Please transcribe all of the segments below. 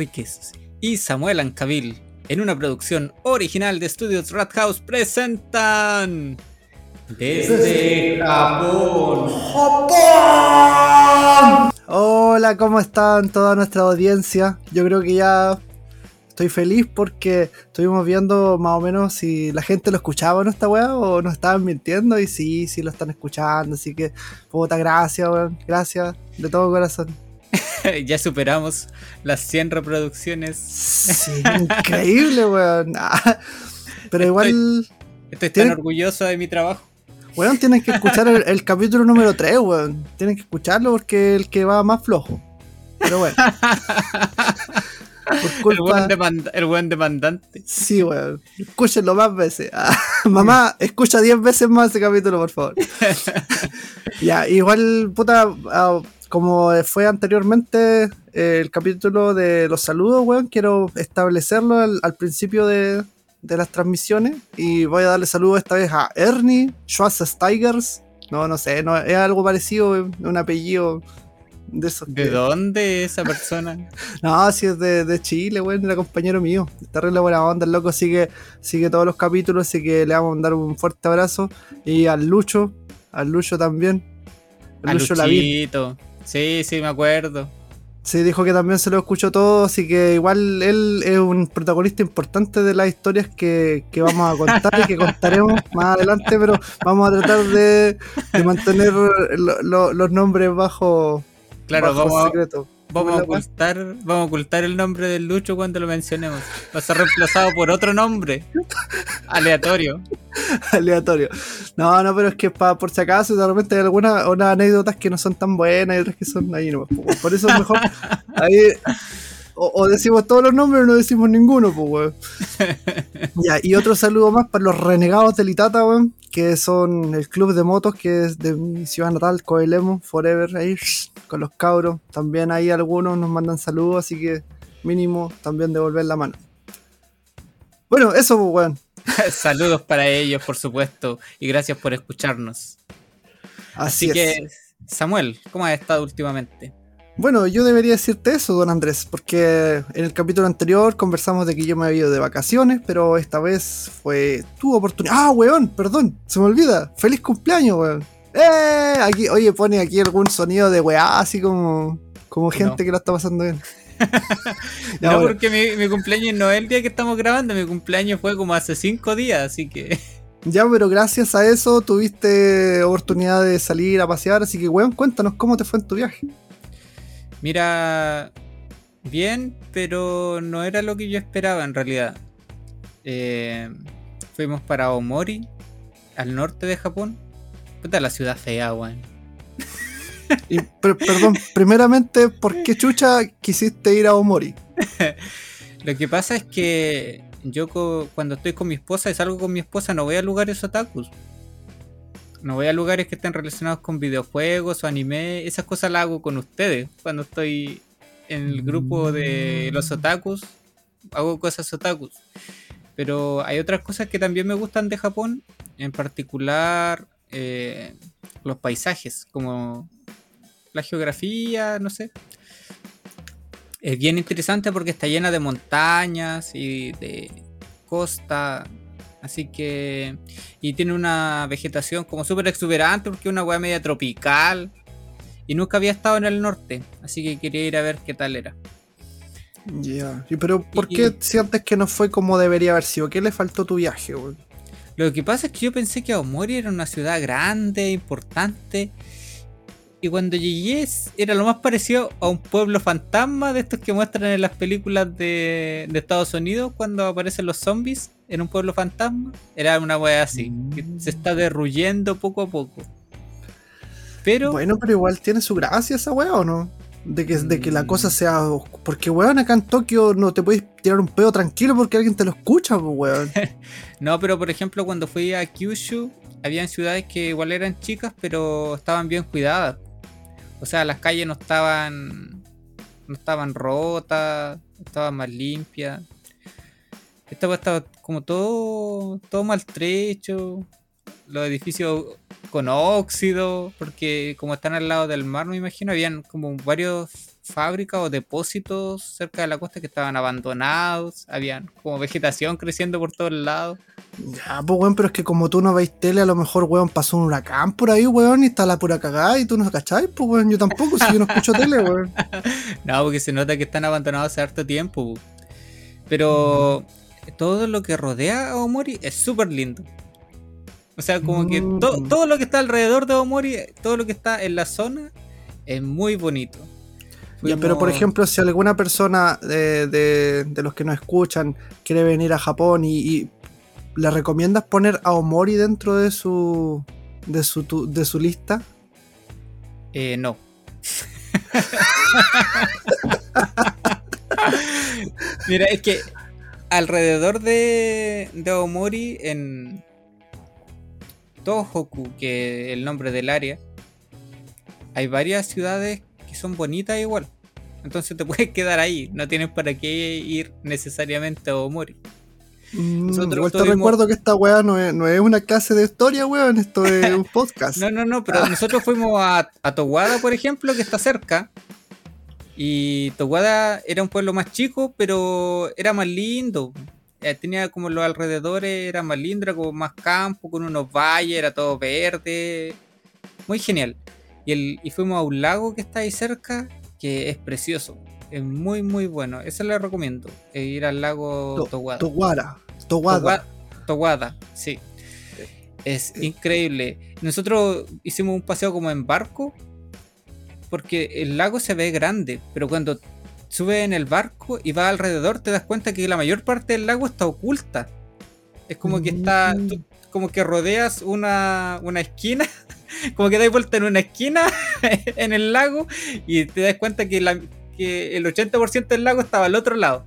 Enríquez y Samuel Ancavil, en una producción original de Estudios Rat House, presentan. Desde Japón. Hola, ¿cómo están toda nuestra audiencia? Yo creo que ya estoy feliz porque estuvimos viendo más o menos si la gente lo escuchaba en esta weá o nos estaban mintiendo y sí, sí lo están escuchando, así que puta gracias, weón, gracias de todo corazón. ya superamos las 100 reproducciones. Sí, increíble, weón. Ah, pero igual... Estoy tan orgulloso de mi trabajo. Weón, tienen que escuchar el, capítulo número 3, weón. Tienen que escucharlo porque es el que va más flojo. Pero bueno. el, buen demandante. Sí, weón. Escúchenlo más veces. Ah, mamá, escucha 10 veces más ese capítulo, por favor. ya, igual, puta, ah, como fue anteriormente el capítulo de los saludos, weón, quiero establecerlo al, principio de, las transmisiones y voy a darle saludos esta vez a Ernie Schwarzenegger. No, no sé, no, es algo parecido, un apellido de ¿De dónde esa persona? no, si es de, Chile, weón, era compañero mío. Está re buena onda, el loco sigue, sigue todos los capítulos, así que le vamos a mandar un fuerte abrazo. Y al Lucho, al Lucho también. Lucho Luchito. Sí, sí, me acuerdo. Sí, dijo que también se lo escuchó todo, así que igual él es un protagonista importante de las historias que, vamos a contar y que contaremos más adelante, pero vamos a tratar de, mantener los nombres bajo, claro, bajo secreto. Vamos a, ocultar, vamos a ocultar el nombre del Lucho cuando lo mencionemos. Va a ser reemplazado por otro nombre. Aleatorio. Aleatorio. No, no, pero es que por si acaso de repente hay algunas anécdotas que no son tan buenas y otras que son ahí no. Por eso es mejor ahí o, decimos todos los nombres o no decimos ninguno, pues, weón. ya, y otro saludo más para los renegados del Itata, weón, que son el club de motos que es de mi ciudad natal, Coelemo, Forever, ahí, con los cabros. También ahí algunos nos mandan saludos, así que mínimo también devolver la mano. Bueno, eso, pues, weón. Saludos para ellos, por supuesto, y gracias por escucharnos. Así, que, Samuel, ¿cómo has estado últimamente? Bueno, yo debería decirte eso, don Andrés, porque en el capítulo anterior conversamos de que yo me había ido de vacaciones, pero esta vez fue tu oportunidad. Ah, weón, perdón, se me olvida. Feliz cumpleaños, weón. ¡Eh! Aquí, oye, pone aquí algún sonido de weá, así como, como gente que lo está pasando bien. no, porque mi, cumpleaños no es el día que estamos grabando, mi cumpleaños fue como hace cinco días, así que. Ya, pero gracias a eso tuviste oportunidad de salir a pasear, así que weón, cuéntanos cómo te fue en tu viaje. Mira, bien, pero no era lo que yo esperaba en realidad. Eh, fuimos para Omori, al norte de Japón. Puta la ciudad fea, weón. Y, perdón, primeramente, ¿por qué chucha quisiste ir a Omori? lo que pasa es que yo cuando estoy con mi esposa y salgo con mi esposa no voy a lugares otakus. No voy a lugares que estén relacionados con videojuegos o anime. Esas cosas las hago con ustedes. Cuando estoy en el grupo de los otakus, hago cosas otakus. Pero hay otras cosas que también me gustan de Japón. En particular, eh, los paisajes, como la geografía, no sé. Es bien interesante porque está llena de montañas y de costa. Así que. Y tiene una vegetación como súper exuberante porque es una weá media tropical. Y nunca había estado en el norte. Así que quería ir a ver qué tal era. Ya. Pero ¿por qué sientes que no fue como debería haber sido? ¿Qué le faltó tu viaje, Lo que pasa es que yo pensé que Aomori era una ciudad grande, importante. Y cuando llegué era lo más parecido a un pueblo fantasma de estos que muestran en las películas de, Estados Unidos cuando aparecen los zombies en un pueblo fantasma. Era una wea así, que se está derruyendo poco a poco. Pero. Bueno, pero igual tiene su gracia esa wea o no? De que, de que la cosa mm. sea. Porque, weón, acá en Tokio no te puedes tirar un pedo tranquilo porque alguien te lo escucha, weón. no, pero por ejemplo, cuando fui a Kyushu, habían ciudades que igual eran chicas, pero estaban bien cuidadas. O sea, las calles no estaban. No estaban rotas, estaban más limpias. Estaba, estaba como todo, todo maltrecho. los edificios con óxido, porque como están al lado del mar, me imagino, habían como varios fábricas o depósitos cerca de la costa que estaban abandonados, habían como vegetación creciendo por todos lados. Ya, pues, weón, pero es que como tú no veis tele, a lo mejor, weón, pasó un huracán por ahí, weón, y está la pura cagada y tú no cacháis, pues, weón, yo tampoco, si yo no escucho tele, weón. no, porque se nota que están abandonados hace harto tiempo. Pero todo lo que rodea a Omori es súper lindo. O sea, como que Mm. todo lo que está alrededor de Omori, todo lo que está en la zona, es muy bonito. Ya, pero por ejemplo, si alguna persona de, de- de los que nos escuchan quiere venir a Japón y, y le recomiendas poner a Omori dentro de su de su tu- de su lista, Eh, no. Mira, es que alrededor de, de Aomori, en Tohoku, que es el nombre del área, hay varias ciudades que son bonitas igual. Entonces te puedes quedar ahí, no tienes para qué ir necesariamente a Aomori. Mm, Nosotros igual te recuerdo que esta weá no es, no es una clase de historia, weón, esto es un podcast. No, no, no, pero nosotros fuimos a, a Towada, por ejemplo, que está cerca. Y Towada era un pueblo más chico, pero era más lindo. Eh, tenía como los alrededores, era más lindo, era como más campo, con unos valles, era todo verde. Muy genial. Y, el, y fuimos a un lago que está ahí cerca, que es precioso. Es muy, muy bueno. Eso le recomiendo. eh, ir al lago To- Towada. Towara, Towada. Towa- Towada, sí. Es increíble. Nosotros hicimos un paseo como en barco, porque el lago se ve grande, pero cuando subes en el barco y vas alrededor te das cuenta que la mayor parte del lago está oculta. Es como que está, Mm. tú- como que rodeas una, una esquina, como que das vuelta en una esquina en el lago y te das cuenta que, la- que el 80% del lago estaba al otro lado.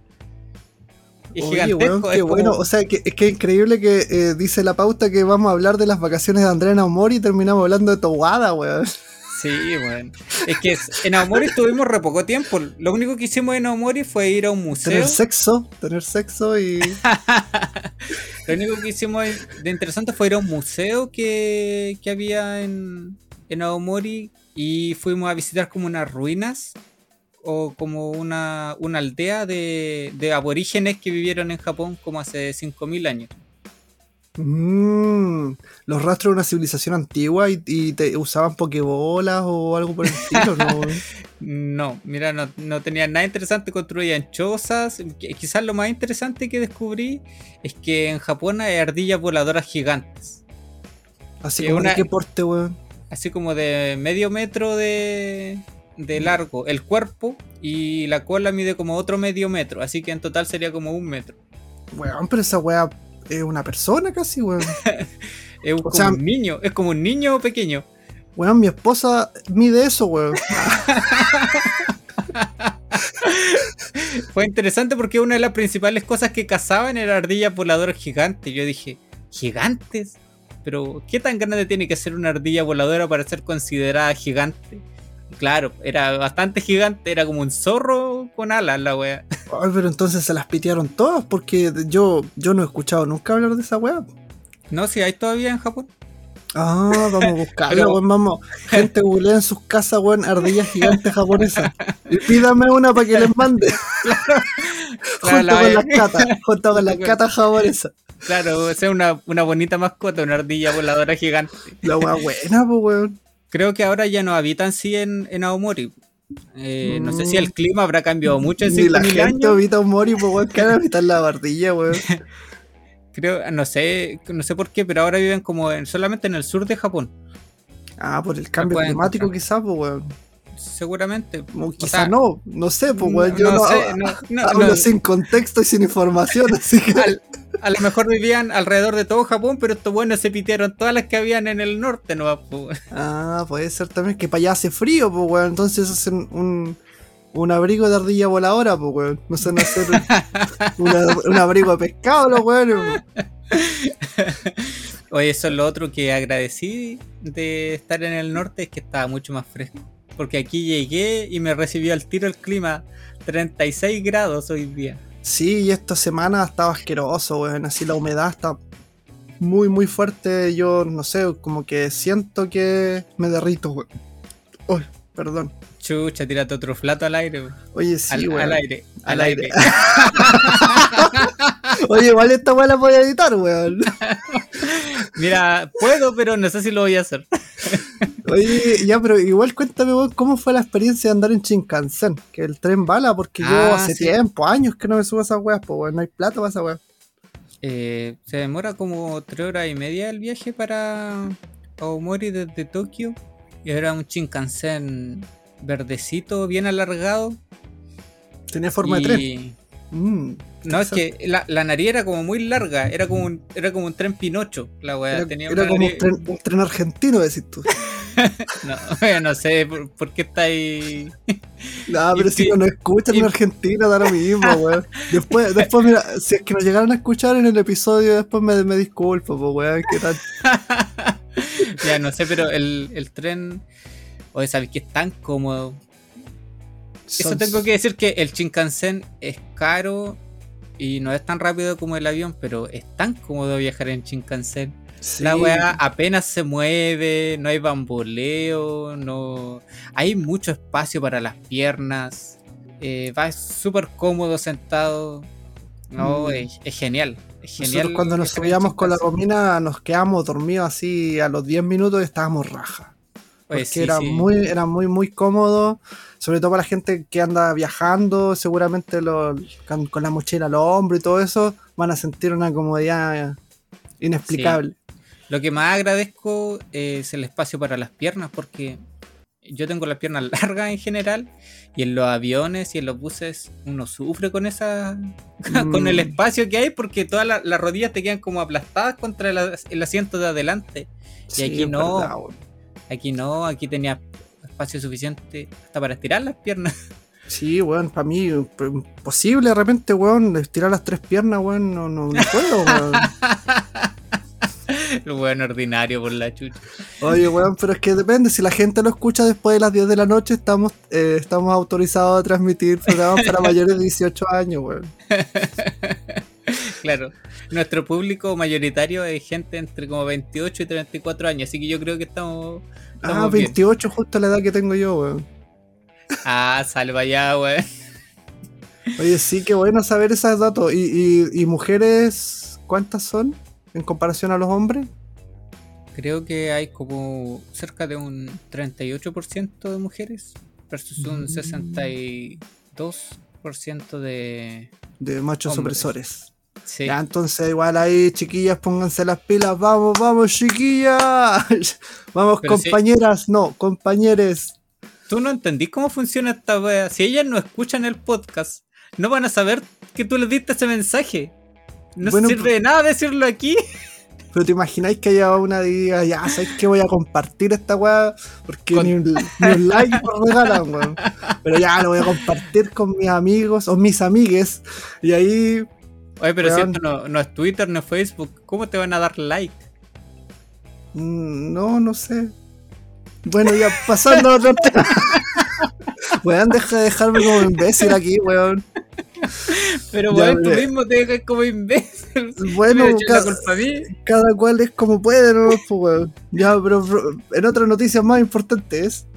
Es Oye, gigantesco. es como- bueno. O sea, que, es que increíble que eh, dice la pauta que vamos a hablar de las vacaciones de Andrea Naumori y terminamos hablando de Towada, weón. Sí, bueno. Es que en Aomori estuvimos re poco tiempo. Lo único que hicimos en Aomori fue ir a un museo. Tener sexo, tener sexo y. Lo único que hicimos de interesante fue ir a un museo que, que había en, en Aomori y fuimos a visitar como unas ruinas o como una, una aldea de, de aborígenes que vivieron en Japón como hace 5.000 años. Mm, los rastros de una civilización antigua y, y te usaban pokebolas o algo por el estilo, ¿no? No, mira, no, no tenían nada interesante, construían chozas. Qui- Quizás lo más interesante que descubrí es que en Japón hay ardillas voladoras gigantes. Así Que como una- de qué porte, weón. así como de medio metro de, de largo el cuerpo y la cola mide como otro medio metro, así que en total sería como un metro. Weón, pero esa weá es una persona casi, weón. Es como sea- un niño, es como un niño pequeño. Weón, mi esposa mide eso, weón. Fue interesante porque una de las principales cosas que cazaban era ardillas voladoras gigantes. Yo dije, ¿gigantes? Pero, ¿qué tan grande tiene que ser una ardilla voladora para ser considerada gigante? Claro, era bastante gigante, era como un zorro con alas la wea. Ay, pero entonces se las pitearon todas porque yo, yo no he escuchado nunca hablar de esa weá. No, si hay todavía en Japón. Ah, vamos a buscarlo, Pero- weón, vamos. Gente googlea en sus casas, weón, ardillas gigantes japonesas. Y pídame una para que les mande. Claro, junto la con vaya- las catas, junto con las catas japonesas. Claro, o sea, una, una bonita mascota, una ardilla voladora gigante. La weá buena, pues, weón. Creo que ahora ya no habitan sí en, en Aomori. Eh, No sé si Mm. el clima habrá cambiado mucho en Ni la 5.000 gente años. evita un mori, pues, weón, que evitar la ardilla, weón. Creo, no sé, no sé por qué, pero ahora viven como en- solamente en el sur de Japón. Ah, por el cambio climático, encontrar. quizás, pues, weón. Seguramente. O sea, no, no sé, pues, weón. Yo no no, sé, no- no- hablo no. sin contexto y sin información, así que. Al- a lo mejor vivían alrededor de todo Japón, pero estos buenos se pitearon todas las que habían en el norte, ¿no? Pues, Ah, puede ser también que para allá hace frío, pues, weón. Entonces hacen un, un abrigo de ardilla voladora, pues, weón. No sé, no hacer una- un abrigo de pescado, los weones. Oye, eso es lo otro que agradecí de estar en el norte, es que estaba mucho más fresco. Porque aquí llegué y me recibió al tiro el clima 36 grados hoy día. Sí, y esta semana estaba asqueroso, weón. Así la humedad está muy, muy fuerte, yo no sé, como que siento que me derrito, weón. Uy, perdón. Chucha, tírate otro flato al aire. weón. Oye, sí, al, weón. al aire, al, Al aire. aire. Oye, igual esta weá la voy a editar, weón. Mira, puedo, pero no sé si lo voy a hacer. Oye, ya, pero igual cuéntame, weón, cómo fue la experiencia de andar en Shinkansen, que el tren bala, porque yo Ah, hace sí. tiempo, años que no me subo a esas weas, pues no hay plata para esa weá. Eh, se demora como tres horas y media el viaje para Aomori desde Tokio. Y era un Shinkansen verdecito, bien alargado. Tenía forma de tren. Mm, No, es que la, la nariz era como muy larga, era como un, era como un tren Pinocho, la weá. era tenía era como un tren, un tren argentino, decís tú. No, no sé por, por qué está ahí. No, pero si no nos escuchan en Argentina, da lo mismo, weón. Después, después, mira, si es que nos llegaron a escuchar en el episodio, después me, me disculpo, pues, weón, qué tal. ya no sé, pero el, el tren. Oye, ¿sabes que es tan cómodo? Eso tengo que decir que el Shinkansen es caro y no es tan rápido como el avión, pero es tan cómodo viajar en Shinkansen. Sí. La weá apenas se mueve, no hay bamboleo, no hay mucho espacio para las piernas. eh, va súper cómodo sentado. No, Mm. es, es genial. Es genial. Nosotros cuando nos subíamos con la. Romina nos quedamos dormidos así a los 10 minutos y estábamos raja. Porque Oye, sí, era, sí. Muy, era muy, muy cómodo. Sobre todo para la gente que anda viajando, seguramente lo- con, con la mochila al hombro y todo eso, van a sentir una comodidad inexplicable. Lo que más agradezco es el espacio para las piernas, porque yo tengo las piernas largas en general, y en los aviones y en los buses uno sufre con esa con el Mm. espacio que hay, porque todas la- las rodillas te quedan como aplastadas contra el, as- el asiento de adelante. Sí, aquí no. verdad. Aquí no, aquí tenía espacio suficiente hasta para estirar las piernas. Sí, weón, para mí imposible de repente, weón, estirar las tres piernas, weón, no, no, no puedo, weón. Lo bueno ordinario por la chucha. Oye, weón, pero es que depende, si la gente lo escucha después de las 10 de la noche, estamos, eh, estamos autorizados a transmitir programas para mayores de 18 años, weón. Claro, nuestro público mayoritario es gente entre como 28 y 34 años, así que yo creo que estamos. Ah, estamos bien. 28, justo la edad que tengo yo, weón. Ah, salva ya, weón. Oye, sí, qué bueno saber esos datos. ¿Y, y, y mujeres cuántas son en comparación a los hombres? Creo que hay como cerca de un 38% de mujeres versus un Mm. 62% de. De machos Hombres. opresores. Sí. Ya, entonces igual ahí, chiquillas, pónganse las pilas. Vamos, vamos, chiquillas. vamos, Pero compañeras. No, compañeres. Tú no entendís cómo funciona esta wea. Si ellas no escuchan el podcast, no van a saber que tú les diste ese mensaje. No Bueno, sirve de nada decirlo aquí. Pero te imagináis que haya una diga, ya, ¿sabes qué? Voy a compartir esta weá porque Con- ni, un, ni un like nos regalan, weón. Pero ya lo voy a compartir con mis amigos o mis amigues. Y ahí, Oye, pero si Weón. esto no, no es Twitter, no es Facebook, ¿cómo te van a dar like? mm, no, no sé. Bueno, ya pasando a otro tema. Weón, deja de dejarme como imbécil aquí, weón. Pero Ya, weón, tú mismo te dejas como imbécil. Bueno, cada, culpa a mí. cada cual es como puede, ¿no? Pues, weón. Ya, pero en otras noticias más importantes.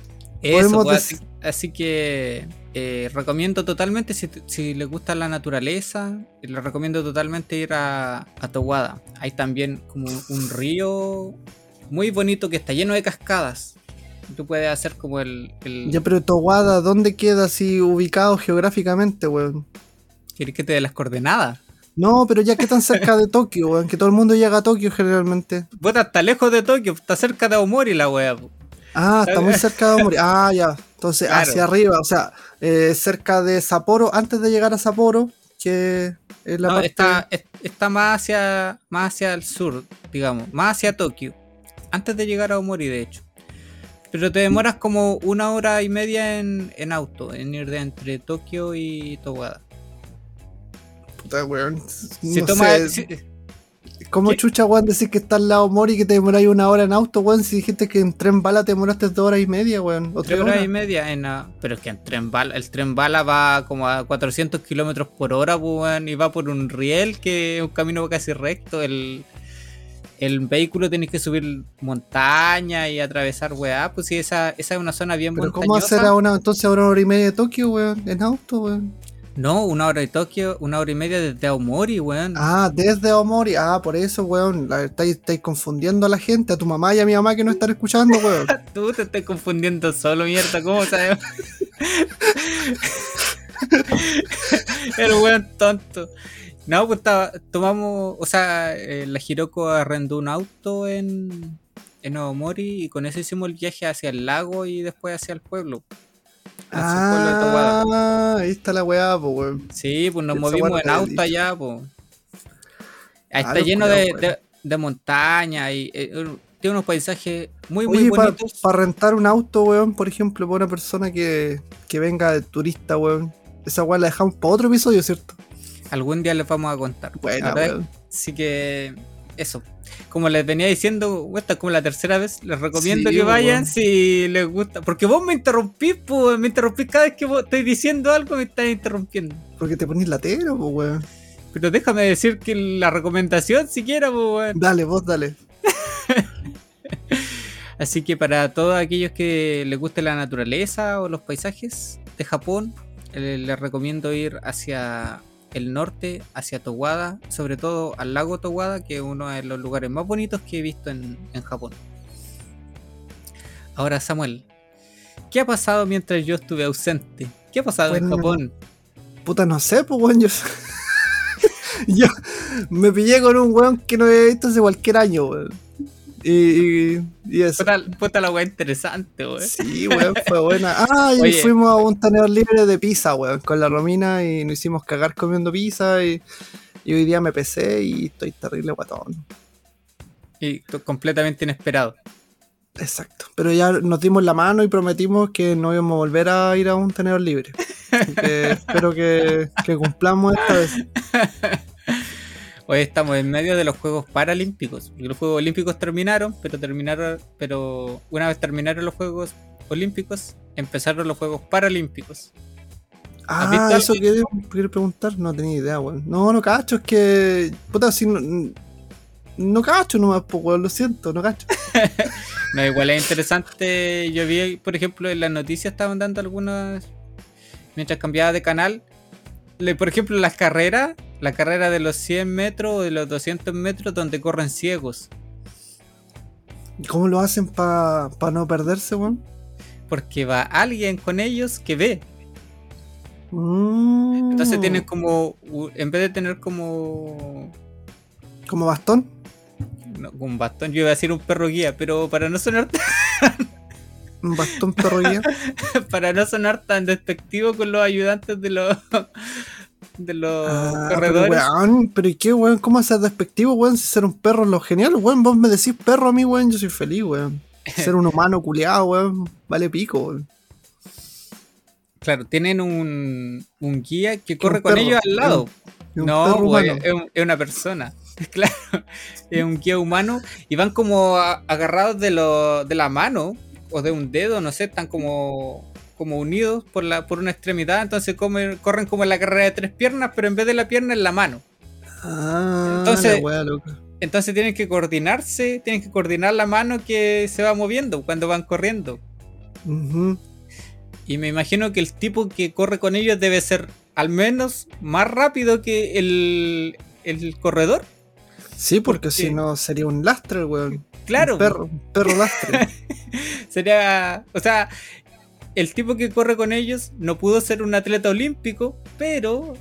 Eso, Podemos pues, así que eh, recomiendo totalmente, si, si les gusta la naturaleza, les recomiendo totalmente ir a, a Towada. Hay también como un río muy bonito que está lleno de cascadas. Tú puedes hacer como el... el Ya, pero Towada, ¿dónde queda así ubicado geográficamente, weón? ¿Quieres que te dé las coordenadas? No, pero ya que tan cerca de Tokio, weón, que todo el mundo llega a Tokio generalmente. Puta, está lejos de Tokio, está cerca de Aomori la po. Ah, está muy cerca de Omori. Ah, ya. Entonces, Claro. hacia arriba, o sea, eh, cerca de Sapporo, antes de llegar a Sapporo, que es la No, parte... está, es- está más hacia más hacia el sur, digamos, más hacia Tokio. Antes de llegar a Omori, de hecho. Pero te demoras como una hora y media en, en auto, en ir de entre Tokio y Towada. Puta, weón. Si No toma- si- ¿Cómo ¿Qué? chucha, weón, decir que está al lado Mori y que te demoráis una hora en auto, weón? Si dijiste que en tren bala te demoraste dos horas y media, weón. O tres horas horas. y media en pero es que en tren bala, el tren bala va como a 400 kilómetros por hora, pues, weón, y va por un riel que es un camino casi recto. El, el vehículo tenés que subir montaña y atravesar weá, pues sí, esa, esa es una zona bien Pero montañosa. ¿cómo hacer a una, entonces a una hora y media de Tokio, weón? En auto, weón. No, una hora de Tokio, una hora y media desde Aomori, weón. Ah, desde Omori. Ah, por eso, weón. Estáis, estáis confundiendo a la gente, a tu mamá y a mi mamá que no están escuchando, weón. Tú te estás confundiendo solo, mierda, ¿cómo sabes? El weón tonto. No, pues tomamos, o sea, eh, la Hiroko arrendó un auto en, en Aomori y con eso hicimos el viaje hacia el lago y después hacia el pueblo. Ah, ahí está la weá, pues, weón. Sí, pues nos Esa movimos en auto allá, pues. Ahí Ah, está lleno de, de, de montaña y eh, tiene unos paisajes muy, muy Oye, para bonitos. rentar un auto, weón, por ejemplo, para una persona que, que venga de turista, weón. Esa weá la dejamos para otro episodio, ¿cierto? Algún día les vamos a contar. Weón. Así que eso. Como les venía diciendo, esta es como la tercera vez, les recomiendo Sí, que vayan si les gusta. Porque vos me interrumpís, pues, me interrumpís cada vez que vos estoy diciendo algo, me estás interrumpiendo. Porque te ponís latero, pues, weón. Pero déjame decir que la recomendación siquiera, pues, weón. Dale, vos dale. Así que para todos aquellos que les guste la naturaleza o los paisajes de Japón, eh, les recomiendo ir hacia el norte, hacia Towada, sobre todo al lago Towada, que es uno de los lugares más bonitos que he visto en, en Japón. Ahora, Samuel, ¿qué ha pasado mientras yo estuve ausente? ¿Qué ha pasado en Bueno, Japón? Puta, no sé, pues, weón. Yo, yo me pillé con un weón que no había visto hace cualquier año, weón. Y, y, y eso. Puta, la weá interesante, weón. Sí, weón, fue buena. Ah, y Oye. fuimos a un tenedor libre de pizza, weón, con la Romina y nos hicimos cagar comiendo pizza y, y hoy día me pesé y estoy terrible guatón. Y completamente inesperado. Exacto. Pero ya nos dimos la mano y prometimos que no íbamos a volver a ir a un tenedor libre. Así que espero que, que cumplamos esta vez. Hoy estamos en medio de los Juegos Paralímpicos. Los Juegos Olímpicos terminaron, pero terminaron, pero una vez terminaron los Juegos Olímpicos, empezaron los Juegos Paralímpicos. Ah, eso quería, quería preguntar, no tenía idea, weón. No, no cacho, es que. Puta, si no. No cacho nomás, pues, weón, lo siento, no cacho. No, igual es interesante. Yo vi, por ejemplo, en las noticias estaban dando algunas. Mientras cambiaba de canal. Por ejemplo, las carreras. La carrera de los 100 metros o de los 200 metros donde corren ciegos. ¿Cómo lo hacen para no perderse, weón? Porque va alguien con ellos que ve. Mm. Entonces tienen como. En vez de tener como. ¿Como bastón? no, un bastón, yo iba a decir un perro guía, pero para no sonar ¿Un bastón perro guía? para no sonar tan despectivo con los ayudantes de los de los Ah, pero, corredores. weón, pero ¿y qué, weón? ¿Cómo hacer despectivo, weón? Si ser un perro es lo genial, weón. Vos me decís perro a mí, weón, yo soy feliz, weón. Ser un humano culiado, weón, vale pico, weón. Claro, tienen un, un guía que corre con perro, ellos al lado. Es un No, humano. es, un- es una persona. Claro, es un guía humano y van como a- agarrados de, lo, de la mano o de un dedo, no sé, están como, como unidos por, la, por una extremidad, entonces comen- corren como en la carrera de tres piernas, pero en vez de la pierna es la mano. Ah, Entonces- la weá, loca. Entonces tienen que coordinarse, tienen que coordinar la mano que se va moviendo cuando van corriendo. Y me imagino que el tipo que corre con ellos debe ser al menos más rápido que el, el corredor. Sí, porque Porque- si no sería un lastre, weón. Claro, Un perro, un perro lastre. sería. O sea, el tipo que corre con ellos no pudo ser un atleta olímpico, pero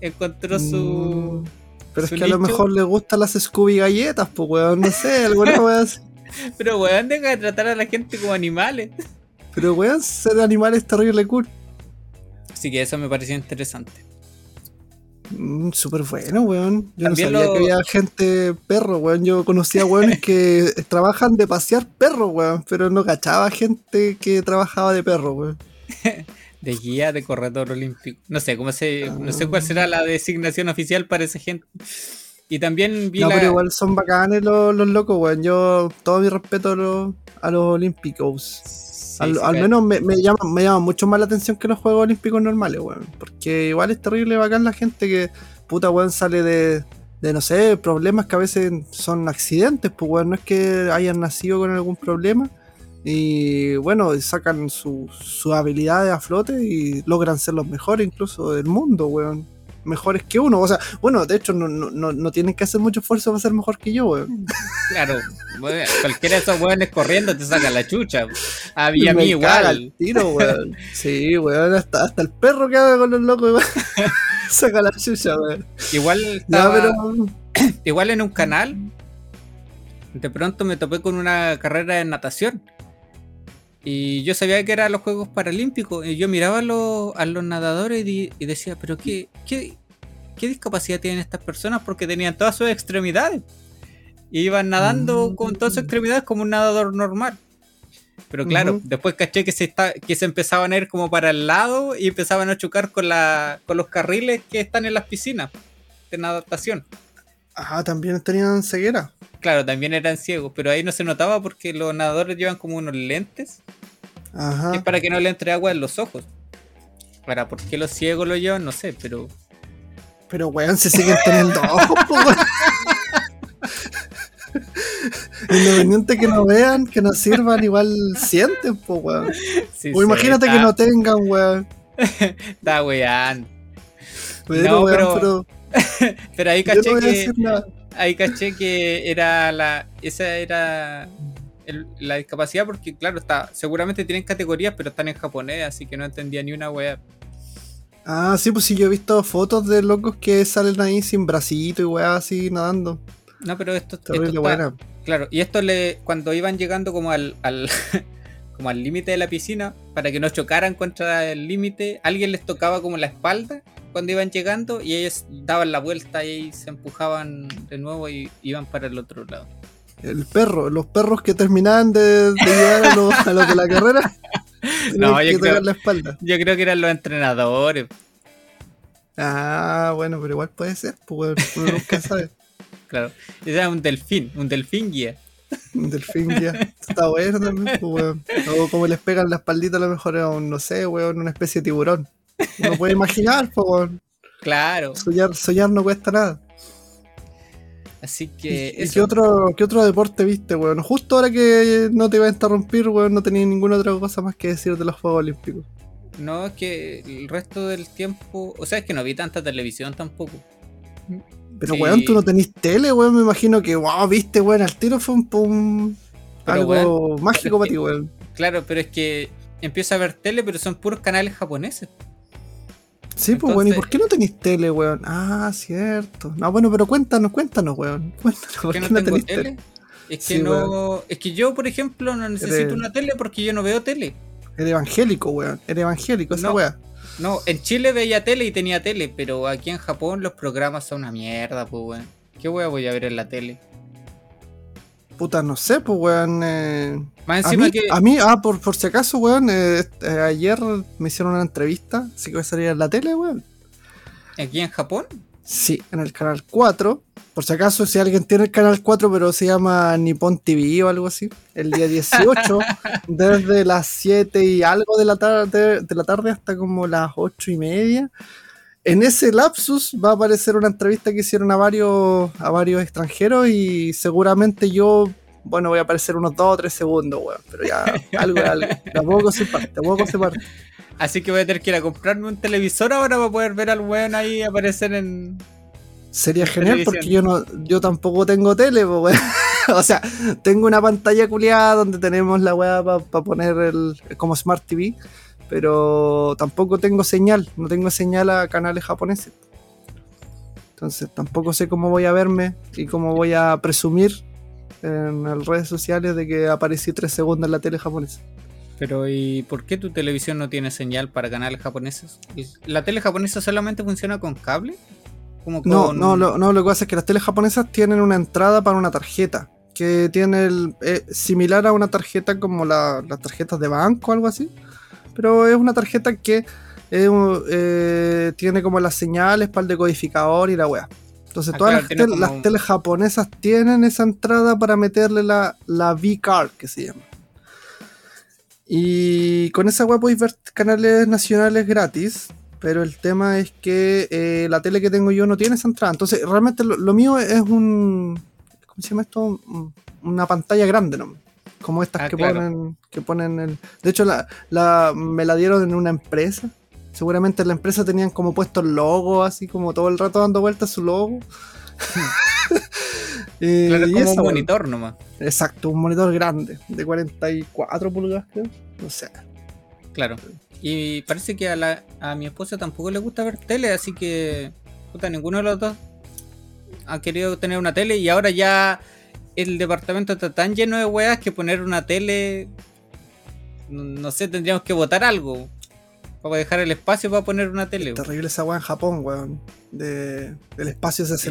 encontró su. Mm, Pero es que a lo mejor le gustan las Scooby galletas, pues, weón. No sé, alguna así. Pero weón, deja de tratar a la gente como animales. Pero, weón, ser animal es terrible cool. Así que eso me pareció interesante. Mm, Súper bueno, weón. Yo También no sabía lo- que había gente perro, weón. Yo conocía weones que trabajan de pasear perro, weón. Pero no cachaba gente que trabajaba de perro, weón. De guía de corredor olímpico. No sé cómo se. No sé cuál será la designación oficial para esa gente. Y también vi No, la. pero igual son bacanes los, los locos, weón. Yo, todo mi respeto a los, a los olímpicos. Sí, al menos me, me llama, me llama mucho más la atención que los Juegos Olímpicos normales, weón. Porque igual es terrible bacán la gente que, puta, weón, sale de, de no sé, problemas que a veces son accidentes, pues bueno, no es que hayan nacido con algún problema y bueno, sacan sus su habilidades a flote y logran ser los mejores incluso del mundo, weón. Mejores que uno, o sea, bueno, de hecho no, no, no tienen que hacer mucho esfuerzo para ser mejor que yo, weón. Claro, cualquiera de esos weones corriendo te saca la chucha. Había a mí igual. Tiro, weón. Sí, weón, hasta, hasta el perro que haga con los locos, weón. saca la chucha, weón. Igual estaba, pero... igual en un canal, de pronto me topé con una carrera de natación. Y yo sabía que eran los Juegos Paralímpicos. Y yo miraba a los, a los nadadores y, decía, pero qué, qué, qué, discapacidad tienen estas personas? Porque tenían todas sus extremidades. Y iban nadando mm. con todas sus extremidades como un nadador normal. Pero claro, después caché que se, está, que se empezaban a ir como para el lado y empezaban a chocar con, la, con los carriles que están en las piscinas de natación. Ah, también tenían ceguera. Claro, también eran ciegos, pero ahí no se notaba porque los nadadores llevan como unos lentes. Ajá. es para que no le entre agua en los ojos. Para por qué los ciegos lo llevan, no sé, pero. Pero weón, se siguen teniendo ojos, Independiente que no vean, que no sirvan, igual sienten, po, weón. o imagínate que no tengan, weón. está weón. no, pero, pero... ahí caché que. Ahí caché que era la. Esa era la discapacidad, porque claro, está. Seguramente tienen categorías, pero están en japonés, así que no entendía ni una weá. Ah, sí, pues sí, yo he visto fotos de locos que salen ahí sin bracito y weá así nadando. No, pero esto, esto Claro, y esto le. Cuando iban llegando como al. como al límite de la piscina, para que no chocaran contra el límite, alguien les tocaba como la espalda cuando iban llegando y ellos daban la vuelta y se empujaban de nuevo y iban para el otro lado. El perro, los perros que terminaban de, llegar a los, de la carrera. no, yo creo, la espalda. yo creo que eran los entrenadores. Ah, bueno, pero igual puede ser, pues uno nunca sabe. Claro, era un delfín, un delfín guía. Un delfín guía. Está bueno también, pues, O como les pegan la espaldita, a lo mejor era un, no sé, weón, una especie de tiburón. Uno puede imaginar, pues, Claro. Soñar, soñar no cuesta nada. Así que. ¿Y, qué, otro, qué otro deporte viste, weón? Justo ahora que no te iba a interrumpir, weón, no tenía ninguna otra cosa más que decir de los Juegos Olímpicos. No, es que el resto del tiempo. O sea, es que no vi tanta televisión tampoco. Pero, weón, tú no tenés tele, weón. Me imagino que, wow, viste, weón, al tiro fue un. algo mágico para ti, weón. Claro, pero es que empiezo a ver tele, pero son puros canales japoneses. Sí, pues, weón, ¿y por qué no tenéis tele, weón? Ah, cierto. No, bueno, pero cuéntanos, cuéntanos, weón. Cuéntanos, ¿por qué no, tengo tele? Es que no. Es que yo, por ejemplo, no necesito una tele porque yo no veo tele. Eres evangélico, weón. Eres evangélico, esa weón. No, en Chile veía tele y tenía tele, pero aquí en Japón los programas son una mierda, pues, weón. ¿Qué weón voy a ver en la tele? Puta, no sé, pues, weón. Eh, Más encima a mí, que. A mí, ah, por, por si acaso, weón, eh, eh, ayer me hicieron una entrevista, así que voy a salir en la tele, weón. ¿Aquí en Japón? Sí, en el canal 4. Por si acaso, si alguien tiene el canal 4, pero se llama Nippon TV o algo así, el día 18, desde las 7 y algo de la, tarde, de la tarde hasta como las 8 y media. En ese lapsus va a aparecer una entrevista que hicieron a varios, a varios extranjeros y seguramente yo, bueno, voy a aparecer unos 2 o 3 segundos, weón. Pero ya, algo algo. Tampoco se parte, tampoco se parte. Así que voy a tener que ir a comprarme un televisor ahora para poder ver al weón ahí aparecer en. Sería genial porque yo no, yo tampoco tengo tele, pues, o sea, tengo una pantalla culiada donde tenemos la weá para poner el como Smart TV pero tampoco tengo señal, no tengo señal a canales japoneses. Entonces tampoco sé cómo voy a verme y cómo voy a presumir en las redes sociales de que aparecí tres segundos en la tele japonesa. Pero ¿y por qué tu televisión no tiene señal para canales japoneses? ¿La tele japonesa solamente funciona con cable? No, no lo, no, lo que pasa es que las teles japonesas tienen una entrada para una tarjeta que tiene el, eh, similar a una tarjeta como las tarjetas de banco o algo así pero es una tarjeta que eh, tiene como las señales para el decodificador y la weá. Entonces, ah, todas las, teles japonesas tienen esa entrada para meterle la, la V-Card, que se llama. Y con esa web podéis ver canales nacionales gratis. pero el tema es que eh, la tele que tengo yo no tiene esa entrada. Entonces, realmente lo, lo mío es un. ¿Cómo se llama esto? Un- Una pantalla grande, ¿no? Como estas Ah, que, claro. ponen, que ponen el. De hecho, la, la- me la dieron en una empresa. Seguramente en la empresa tenían como puesto el logo, así como todo el rato dando vueltas su logo. Eh, Claro, es y como un monitor nomás. Exacto, un monitor grande, de 44 pulgadas, creo. No sé. Claro. Y parece que a, la, a mi esposa tampoco le gusta ver tele, así que puta, ninguno de los dos ha querido tener una tele y ahora ya el departamento está tan lleno de weas que poner una tele, no, no sé, tendríamos que votar algo para dejar el espacio para poner una tele. Terrible esa weá en Japón, weón. De, del espacio ese Sí.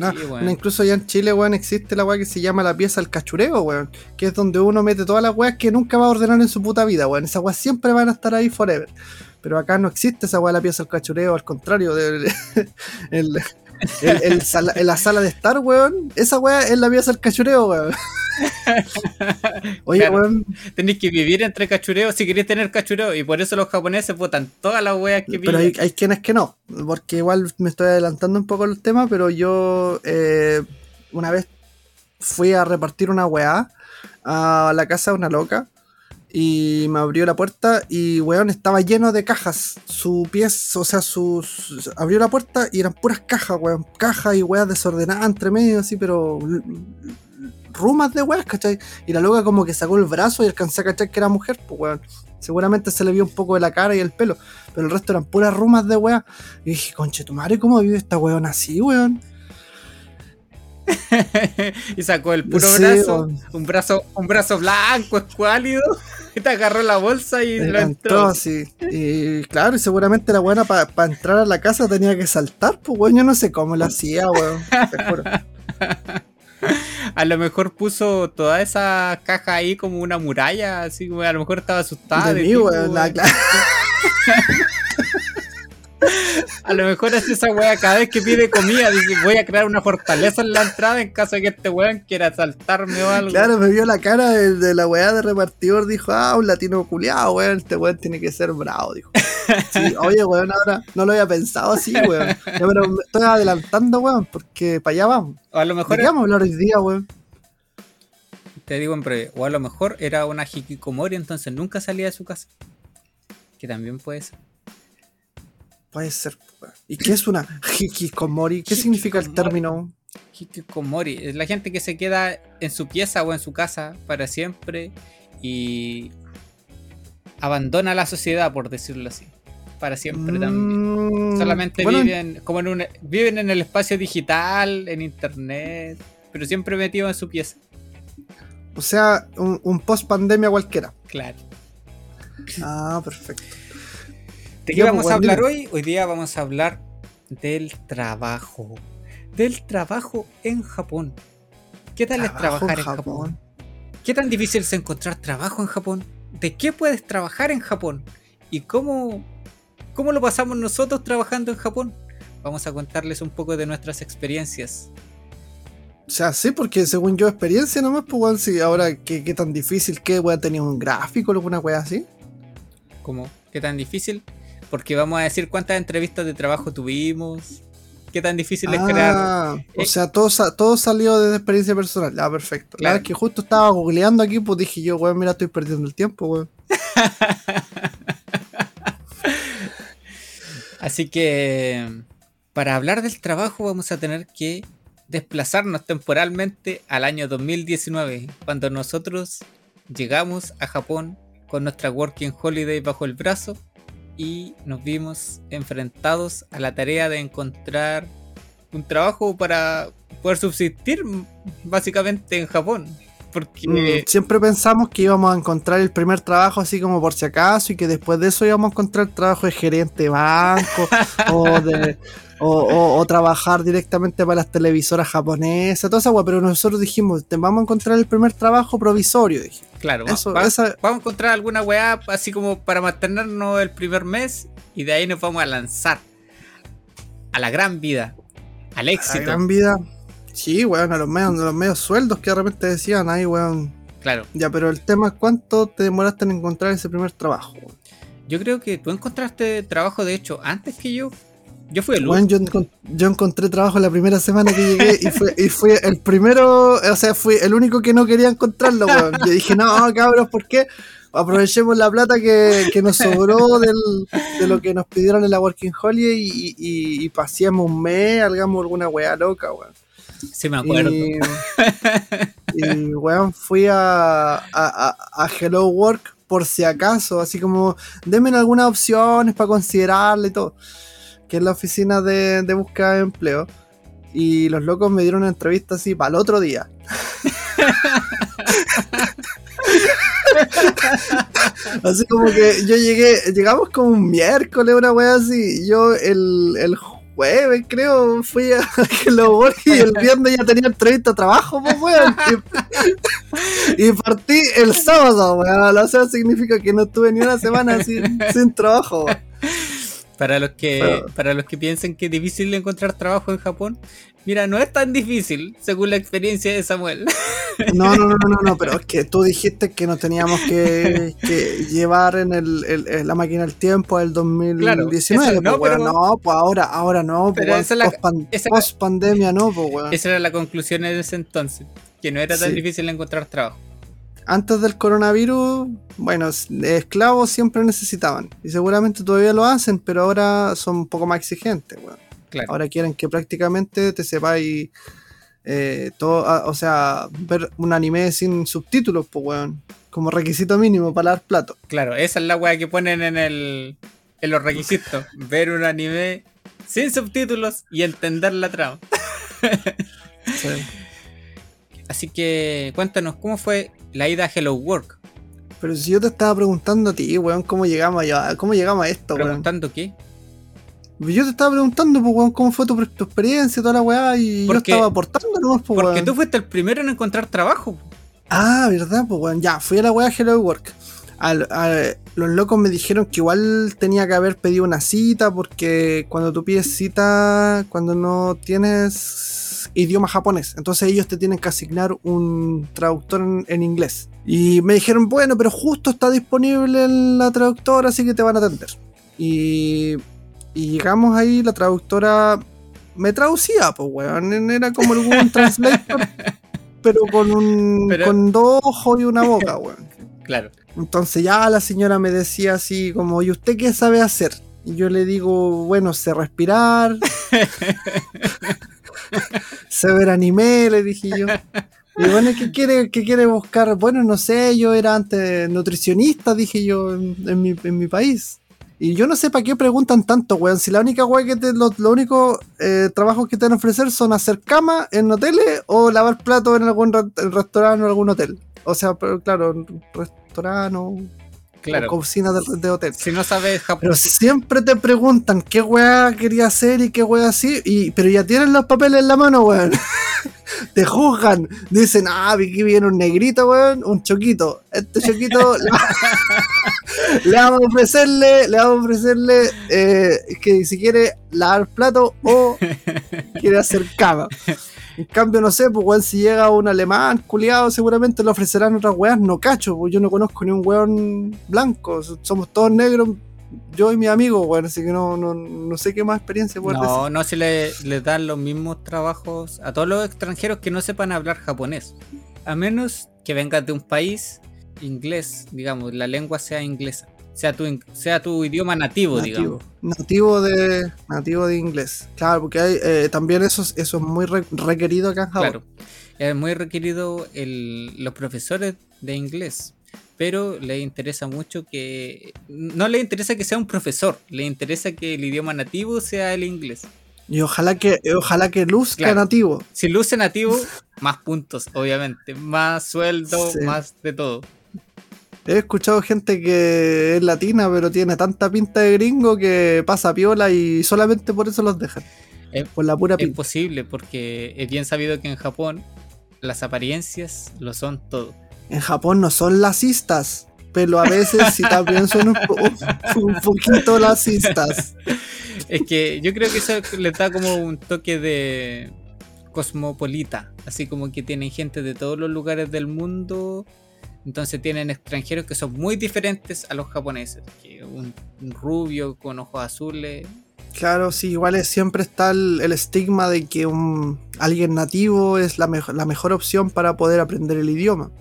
Incluso allá en Chile, weón, existe la weá que se llama la pieza del cachureo, weón. Que es donde uno mete todas las weas que nunca va a ordenar en su puta vida, weón. Esas weas siempre van a estar ahí forever. Pero acá no existe esa weá, la pieza del cachureo, al contrario. de- el, el- el sala- en la sala de estar, weón. Esa weá es la pieza del cachureo, weón. Oye, Claro. weón, Tenéis que vivir entre cachureos si queréis tener cachureo y por eso los japoneses votan todas las weas que Pero hay, hay quienes que no, porque igual me estoy adelantando un poco el tema, pero yo eh, una vez fui a repartir una weá a la casa de una loca y me abrió la puerta y weón estaba lleno de cajas. Su pieza, o sea, su, abrió la puerta y eran puras cajas, weón. Cajas y weas desordenadas entre medio, así, pero rumas de weas, ¿cachai? Y la loca como que sacó el brazo y alcancé a cachar que era mujer, pues weón. Seguramente se le vio un poco de la cara y el pelo, pero el resto eran puras rumas de weas. Y dije, conche tu madre, ¿cómo vive esta weón así, weón? y sacó el puro Sí, brazo, weón. un brazo, un brazo blanco, escuálido, y te agarró la bolsa y lo Entró así. Y claro, y seguramente la buena para entrar a la casa tenía que saltar, pues weón, yo no sé cómo lo hacía, weón. Te juro. A lo mejor puso toda esa caja ahí como una muralla, así como a lo mejor estaba asustada. de de mí, ti, weón. la- weón. claro. A lo mejor hace esa wea cada vez que pide comida, dice voy a crear una fortaleza en la entrada en caso de que este weón quiera asaltarme o algo. Claro, me vio la cara de, de la weá de repartidor, dijo, ah, un latino culiado, weón, este weón tiene que ser bravo, dijo. Sí, oye, weón, ahora no lo había pensado así, weón. Ya, pero me estoy adelantando, weón, porque para allá vamos. O a lo ¿De mejor qué vamos a hablar hoy día, weón? Te digo en breve, o a lo mejor era una hikikomori, entonces nunca salía de su casa. Que también puede ser. Puede ser. ¿Y qué es una hikikomori? ¿Qué significa el término? Hikikomori es la gente que se queda en su pieza o en su casa para siempre y abandona la sociedad, por decirlo así. Para siempre también. Mm, Solamente bueno, viven como en un, viven en el espacio digital, en internet, pero siempre metidos en su pieza. O sea, un, un post pandemia cualquiera. Claro. Ah, perfecto. ¿De qué vamos a hablar hoy? Hoy día vamos a hablar del trabajo. Del trabajo en Japón. ¿Qué tal es trabajar en Japón? ¿Qué tan difícil es encontrar trabajo en Japón? ¿De qué puedes trabajar en Japón? ¿Y cómo, cómo lo pasamos nosotros trabajando en Japón? Vamos a contarles un poco de nuestras experiencias. O sea, sí, porque según yo, experiencia nomás, pues, weón, sí, ahora, ¿qué, qué tan difícil? ¿Qué, weón, tenía un gráfico o alguna weá así? ¿Cómo? ¿Qué tan difícil? Porque vamos a decir cuántas entrevistas de trabajo tuvimos. ¿Qué tan difícil es crear? Ah, o eh, sea, todo, todo salió desde experiencia personal. Ah, perfecto. Claro. Claro, es que justo estaba googleando aquí, pues dije yo, weón, mira, estoy perdiendo el tiempo, weón. Así que para hablar del trabajo vamos a tener que desplazarnos temporalmente al año 2019, cuando nosotros llegamos a Japón con nuestra Working Holiday bajo el brazo y nos vimos enfrentados a la tarea de encontrar un trabajo para poder subsistir básicamente en Japón. Porque Mm, siempre pensamos que íbamos a encontrar el primer trabajo así como por si acaso y que después de eso íbamos a encontrar trabajo de gerente de banco o, de, o, o- o trabajar directamente para las televisoras japonesas, toda esa weá, pero nosotros dijimos, vamos a encontrar el primer trabajo provisorio, dije. Claro, va- Eso, va- esa- vamos a encontrar alguna weá así como para mantenernos el primer mes y de ahí nos vamos a lanzar a la gran vida, al la éxito. gran vida. Sí, weón, a los medios, a los medios sueldos que de repente decían, ay, weón. Claro, Ya, pero el tema es cuánto te demoraste en encontrar ese primer trabajo. Yo creo que tú encontraste trabajo, de hecho, antes que yo. Yo fui el yo, encon- yo encontré trabajo la primera semana que llegué y fue, y fue el primero, o sea, fui el único que no quería encontrarlo, weón. Yo dije, no, cabros, ¿por qué? Aprovechemos la plata que, que nos sobró del, de lo que nos pidieron en la Working Holiday y, y, y paseamos un mes, hagamos alguna weá loca, weón. Sí, me acuerdo. Y, y, weón, fui a, a, a- a Hello Work por si acaso, así como, denme algunas opciones para considerarle y todo, que es la oficina de, de búsqueda de empleo. Y los locos me dieron una entrevista así para el otro día. así como que yo llegué, llegamos como un miércoles, una wea así. Yo el, el jueves, creo, fui a Hello Work y el viernes ya tenía entrevista de trabajo, pues weón. Y, y partí el sábado, weón. O sea, significa que no estuve ni una semana sin, sin trabajo, weón. Para los que Pero- para los que piensen que es difícil encontrar trabajo en Japón, mira, no es tan difícil, según la experiencia de Samuel. No, no, no, no, no, no, pero es que tú dijiste que nos teníamos que, que llevar en, el, el- en la máquina del tiempo del 2019. eso no, pues, pero- no, pues ahora, ahora no, pues, Pero weón, esa es la- post, esa- pandemia no, pues weón. Esa era la conclusión en ese entonces, que no era tan Sí. difícil encontrar trabajo. Antes del coronavirus, bueno, esclavos siempre necesitaban. Y seguramente todavía lo hacen, pero ahora son un poco más exigentes, weón. Claro. Ahora quieren que prácticamente te sepáis eh, todo, ah, o sea, ver un anime sin subtítulos, pues weón. Como requisito mínimo para dar plato. Claro, esa es la weá que ponen en el en los requisitos. Ver un anime sin subtítulos y entender la trama. Así que cuéntanos, ¿cómo fue la ida a Hello Work? Pero si yo te estaba preguntando a ti, weón, cómo llegamos allá, cómo llegamos a esto, weón. Preguntando qué. Yo te estaba preguntando, pues, weón, cómo fue tu, tu experiencia, toda la weá, y Porque- yo estaba aportando nomás, pues, Porque weón. tú fuiste el primero en encontrar trabajo. Ah, ¿verdad? Pues bueno, ya, fui a la weá Hello Work. Al- al- los locos me dijeron que igual tenía que haber pedido una cita porque cuando tú pides cita, cuando no tienes idioma japonés, entonces ellos te tienen que asignar un traductor en, en inglés. Y me dijeron, bueno, pero justo está disponible la traductora, así que te van a atender. Y, y llegamos ahí, la traductora me traducía, pues weón, era como Google Translator pero con un Pero- con dos ojos y una boca, weón. Claro. Entonces ya la señora me decía así como, ¿y usted qué sabe hacer? Y yo le digo, bueno, sé respirar, sé ver anime, le dije yo. Y bueno, ¿qué quiere, ¿qué quiere buscar? Bueno, no sé, yo era antes nutricionista, dije yo, en, mi, en mi país. Y yo no sé para qué preguntan tanto, weón. Si la única weón que te, lo, lo único eh, que te van a ofrecer son hacer cama en hoteles o lavar platos en algún re- restaurante o algún hotel. O sea, claro, restaurante o, Claro. o cocina de, de hotel. Si no sabes Pero japonés. siempre te preguntan qué weá quería hacer y qué weá así, y, pero ya tienen los papeles en la mano, weón. te juzgan. Dicen, ah, aquí viene un negrito, weón, un choquito. Este choquito le, le vamos a ofrecerle, le vamos a ofrecerle eh, que si quiere lavar plato o quiere hacer cama. En cambio, no sé, pues weón, si llega un alemán culiado, seguramente le ofrecerán otras weas, no cacho, pues yo no conozco ni un weón blanco, somos todos negros, yo y mi amigo, weón, así que no, no, no sé qué más experiencia poder decir. No, no se le, les dan los mismos trabajos a todos los extranjeros que no sepan hablar japonés. A menos que vengas de un país inglés, digamos, la lengua sea inglesa. Sea tu, sea tu idioma nativo, digamos. Nativo, nativo de nativo de inglés. Claro, porque hay, eh, también eso, es- eso es muy re- requerido acá en Japón. Claro. Es muy requerido el- los profesores de inglés. Pero le interesa mucho que. No le interesa que sea un profesor, le interesa que el idioma nativo sea el inglés. Y ojalá que, ojalá que luzca Claro. nativo. Si luce nativo, más puntos, obviamente. Más sueldo, Sí. más de todo. He escuchado gente que es latina, pero tiene tanta pinta de gringo que pasa piola y solamente por eso los dejan. Es- por la pura Es pinta. posible porque es bien sabido que en Japón las apariencias lo son todo. En Japón no son lacistas, pero a veces sí también son un, po- un poquito lacistas. Es que yo creo que eso le da como un toque de cosmopolita, así como que tienen gente de todos los lugares del mundo Entonces tienen extranjeros que son muy diferentes a los japoneses. Que un, rubio con ojos azules. Claro, sí, igual es- siempre está el, estigma de que un, alguien nativo es la, la mejor opción para poder aprender el idioma.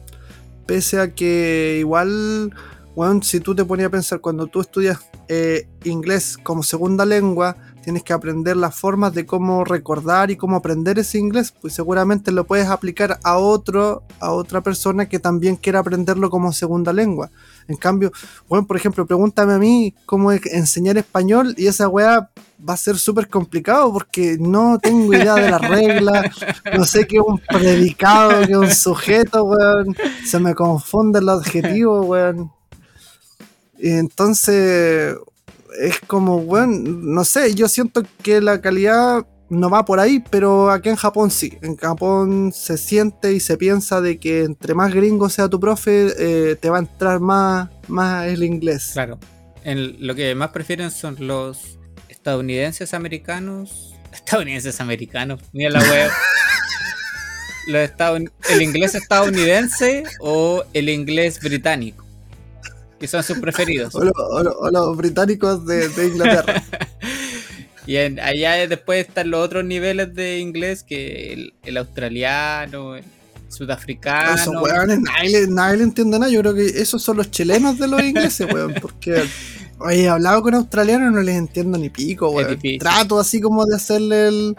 Pese a que igual, bueno, si tú te ponías a pensar, cuando tú estudias eh, inglés como segunda lengua, tienes que aprender las formas de cómo recordar y cómo aprender ese inglés, pues seguramente lo puedes aplicar a otro, a otra persona que también quiera aprenderlo como segunda lengua. En cambio, bueno, por ejemplo, pregúntame a mí cómo enseñar español y esa weá va a ser súper complicado porque no tengo idea de las reglas, no sé qué es un predicado, qué es un sujeto, weón, se me confunden los adjetivos, weón. Entonces, es como, weón, no sé, yo siento que la calidad no va por ahí, pero aquí en Japón sí. En Japón se siente y se piensa de que entre más gringo sea tu profe, eh, te va a entrar más, más el inglés. Claro. En- lo que más prefieren son los estadounidenses americanos. Estadounidenses americanos. Mira la web. los estadoun- el inglés estadounidense o el inglés británico. Que son sus preferidos. O, lo- o los británicos de, de Inglaterra. Y en- allá después están los otros niveles de inglés que el, el australiano, el sudafricano. Esos weones, nadie, le- nadie le entiende nada. Yo creo que esos son los chilenos de los ingleses, weón. Porque, oye, he hablado con australianos no les entiendo ni pico, weón. Trato así como de hacerle el.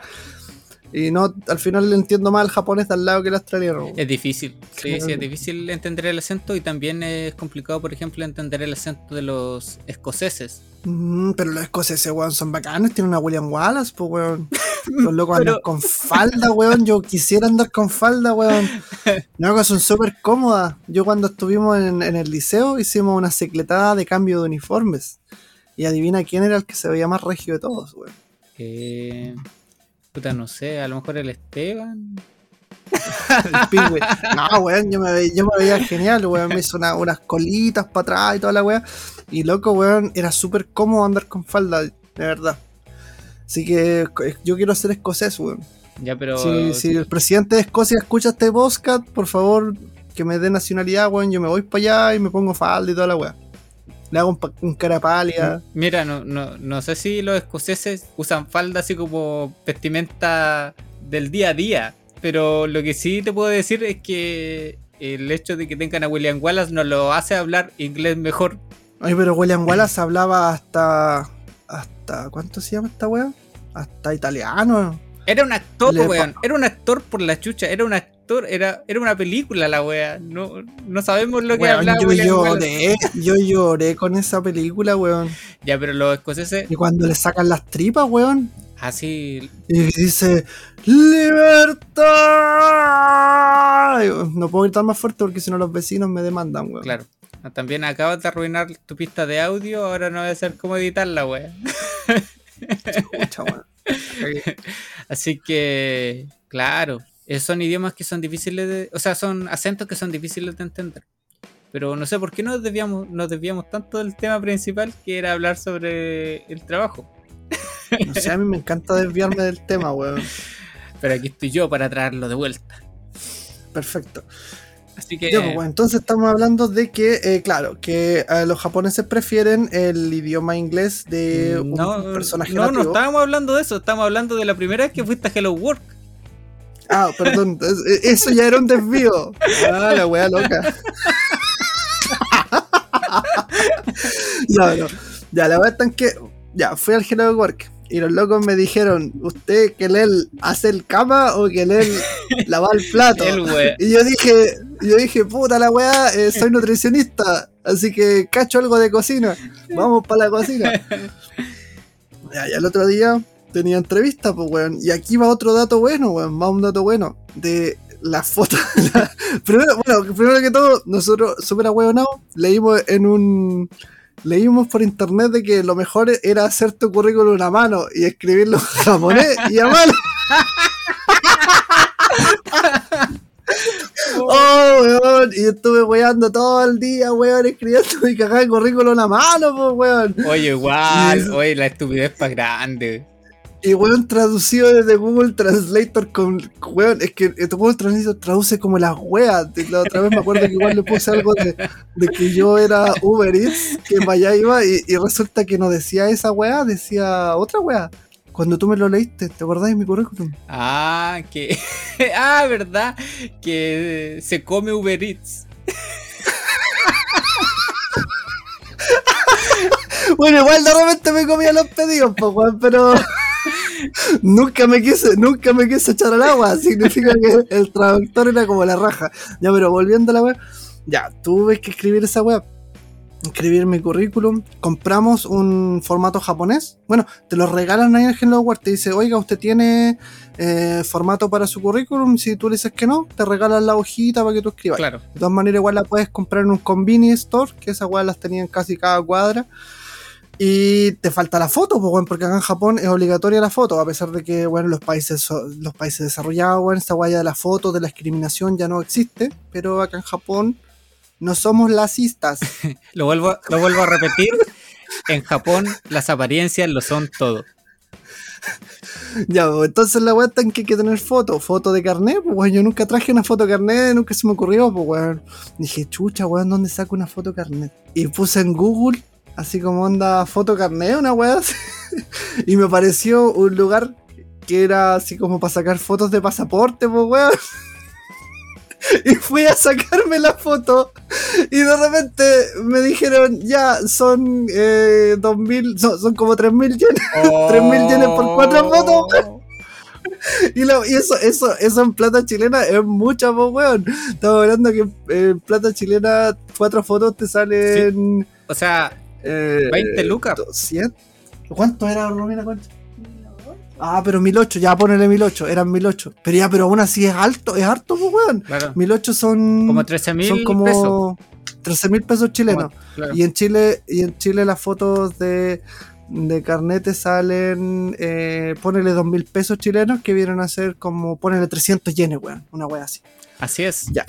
Y no, al final le entiendo más al japonés de al lado que el australiano. Es difícil, sí, sí, es difícil entender el acento y también es complicado, por ejemplo, entender el acento de los escoceses. Mm, pero los escoceses, weón, son bacanes. Tienen a William Wallace, pues, weón. Los locos andan con falda, weón. Yo quisiera andar con falda, weón. No, que son súper cómodas. Yo cuando estuvimos en, en el liceo hicimos una secletada de cambio de uniformes. Y adivina quién era el que se veía más regio de todos, weón. Eh, puta, no sé, a lo mejor el Esteban. El pingüe. No, weón, yo me, ve- yo me veía genial, weón. Me hizo una- unas colitas para atrás y toda la weá. Y loco, weón, era súper cómodo andar con falda, de verdad. Así que eh, yo quiero ser escocés, weón. Ya, pero. Si, si el presidente de Escocia escucha este podcast, por favor, que me dé nacionalidad, weón. Yo me voy para allá y me pongo falda y toda la weá. Le hago un, pa- un cara pálida. Mira, no, no, no sé si los escoceses usan falda así como vestimenta del día a día, pero lo que sí te puedo decir es que el hecho de que tengan a William Wallace nos lo hace hablar inglés mejor. Ay, pero William Wallace hablaba hasta. hasta ¿Cuánto se llama esta weá? Hasta italiano. Era un actor, weón. Era un actor por la chucha. Era un actor. Era, era una película la wea. No, no sabemos lo que Weón, hablaba yo lloré, yo lloré con esa película, weón. Ya, pero los escoceses, Y cuando le sacan las tripas, weón. así. Y dice, ¡Libertad! No puedo gritar más fuerte porque si no los vecinos me demandan, weón. Claro. También acabas de arruinar tu pista de audio. Ahora no voy a saber cómo editarla, weón. Así que, claro. Eh, Son idiomas que son difíciles de. O sea, son acentos que son difíciles de entender. Pero no sé por qué nos desviamos, nos desviamos tanto del tema principal que era hablar sobre el trabajo. No sé, a mí me encanta desviarme del tema, weón. Pero aquí estoy yo para traerlo de vuelta. Perfecto. Así que. Ya, pues, entonces estamos hablando de que, eh, claro, que eh, los japoneses prefieren el idioma inglés de un no, personaje no, no nativo. estábamos hablando de eso, estábamos hablando de la primera vez que fuiste a Hello Work. Ah, perdón, es- eso ya era un desvío. Ah, la wea loca. ya, no. Ya, la wea en que. Ya, fui al Hello Work y los locos me dijeron: ¿Usted que él hace el cama o que él lava el plato? El Y yo dije, yo dije, puta la weá, eh, soy nutricionista, así que cacho algo de cocina. Vamos para la cocina. Ya, ya el otro día tenía entrevista, pues weón. Y aquí va otro dato bueno, weón. Va un dato bueno. De la foto. la- primero, bueno, primero que todo, nosotros, súper ahueonados, leímos en un. Leímos por internet de que lo mejor era hacer tu currículum a mano y escribirlo en japonés y a mano. Oh, weón, y estuve weando todo el día, weón, escribiendo mi cagada de currículum a mano, pues, weón. Oye, igual, Y- oye, la estupidez para grande. Y weón traducido desde Google Translator con weón, es que Google Translator traduce como las weas. La otra vez me acuerdo que igual le puse algo de, de que yo era Uber Eats, que para allá iba, y, y resulta que no decía esa wea, decía otra wea. Cuando tú me lo leíste, ¿te acordás de mi currículum? Ah, que. ah, ¿verdad? Que se come Uber Eats. bueno, igual de repente me comía los pedidos, pues, weón, pero. Nunca me quise, nunca me quise echar al agua. Significa que el traductor era como la raja. Ya, pero volviendo a la web, ya, tuve que escribir esa web. Escribir mi currículum. Compramos un formato japonés. Bueno, te lo regalan ahí en Hello World. Te dice, oiga, usted tiene eh, formato para su currículum. Si tú le dices que no, te regalan la hojita para que tú escribas. Claro. De todas maneras, igual la puedes comprar en un convenience store, que esas weas las tenían casi cada cuadra. Y te falta la foto, pues, bueno, porque acá en Japón es obligatoria la foto, a pesar de que, bueno, los países, los países desarrollados, bueno, esta guaya de la foto, de la discriminación ya no existe, pero acá en Japón no somos lacistas. lo, vuelvo, lo vuelvo a repetir, en Japón las apariencias lo son todo. Ya, pues, entonces la weá está en que hay que tener foto, foto de carnet, pues weón, yo nunca traje una foto de carnet, nunca se me ocurrió, pues weón. Dije, chucha, weón, ¿dónde saco una foto de carnet? Y puse en Google así como onda foto carnet, una weá y me pareció un lugar que era así como para sacar fotos de pasaporte, pues weón. y fui a sacarme la foto y de repente me dijeron, ya, son eh, 2000, son, son como 3000 yenes, oh. 3000 yenes por cuatro fotos. Y, y, eso, eso, eso en plata chilena es mucha, pues, weón. Estamos hablando que en plata chilena cuatro fotos te salen... Sí. O sea, eh, 20 lucas. 100. ¿Cuánto era Romina Concha? Ah, pero 1008, ya ponele 1008, eran 1008. Pero ya, pero aún así es alto, es harto, pues, weón. Claro. 1008 son. Como 13 mil Son como pesos. 13 mil pesos chilenos. Claro. Y en Chile, y en Chile las fotos de, de carnet salen, eh, ponele 2 mil pesos chilenos que vienen a ser como, ponele 300 yenes, weón. Una wea así. Así es. Ya.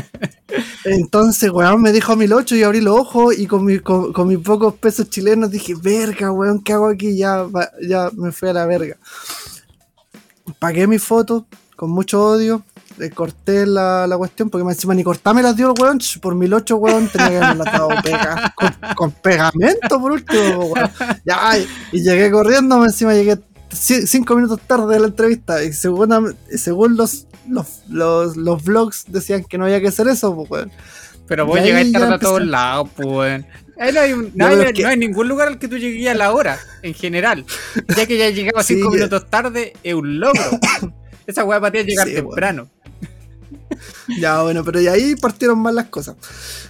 Entonces, weón, me dijo 1008 y abrí los ojos y con, mi, con, con, mis pocos pesos chilenos dije, verga, weón, ¿qué hago aquí? Ya, ya me fui a la verga. Pagué mi foto con mucho odio. Le corté la, la cuestión porque encima ni cortarme las dio el weón. Por 1008, weón, tenía que haberme dado pega, con, con, pegamento por último, weón. Ya, y, y llegué corriendo, encima llegué cinco minutos tarde de la entrevista y según, según los, los, los, los vlogs decían que no había que hacer eso, pues, weón. Pero vos llegáis tarde a todos lados, pues, Ahí no hay, un, no, hay, que... no hay, ningún lugar al que tú llegues a la hora, en general. Ya que ya llegaba cinco sí, minutos tarde, es un logro. Esa weá para ti es llegar sí, temprano. Ya, bueno, pero y ahí partieron mal las cosas.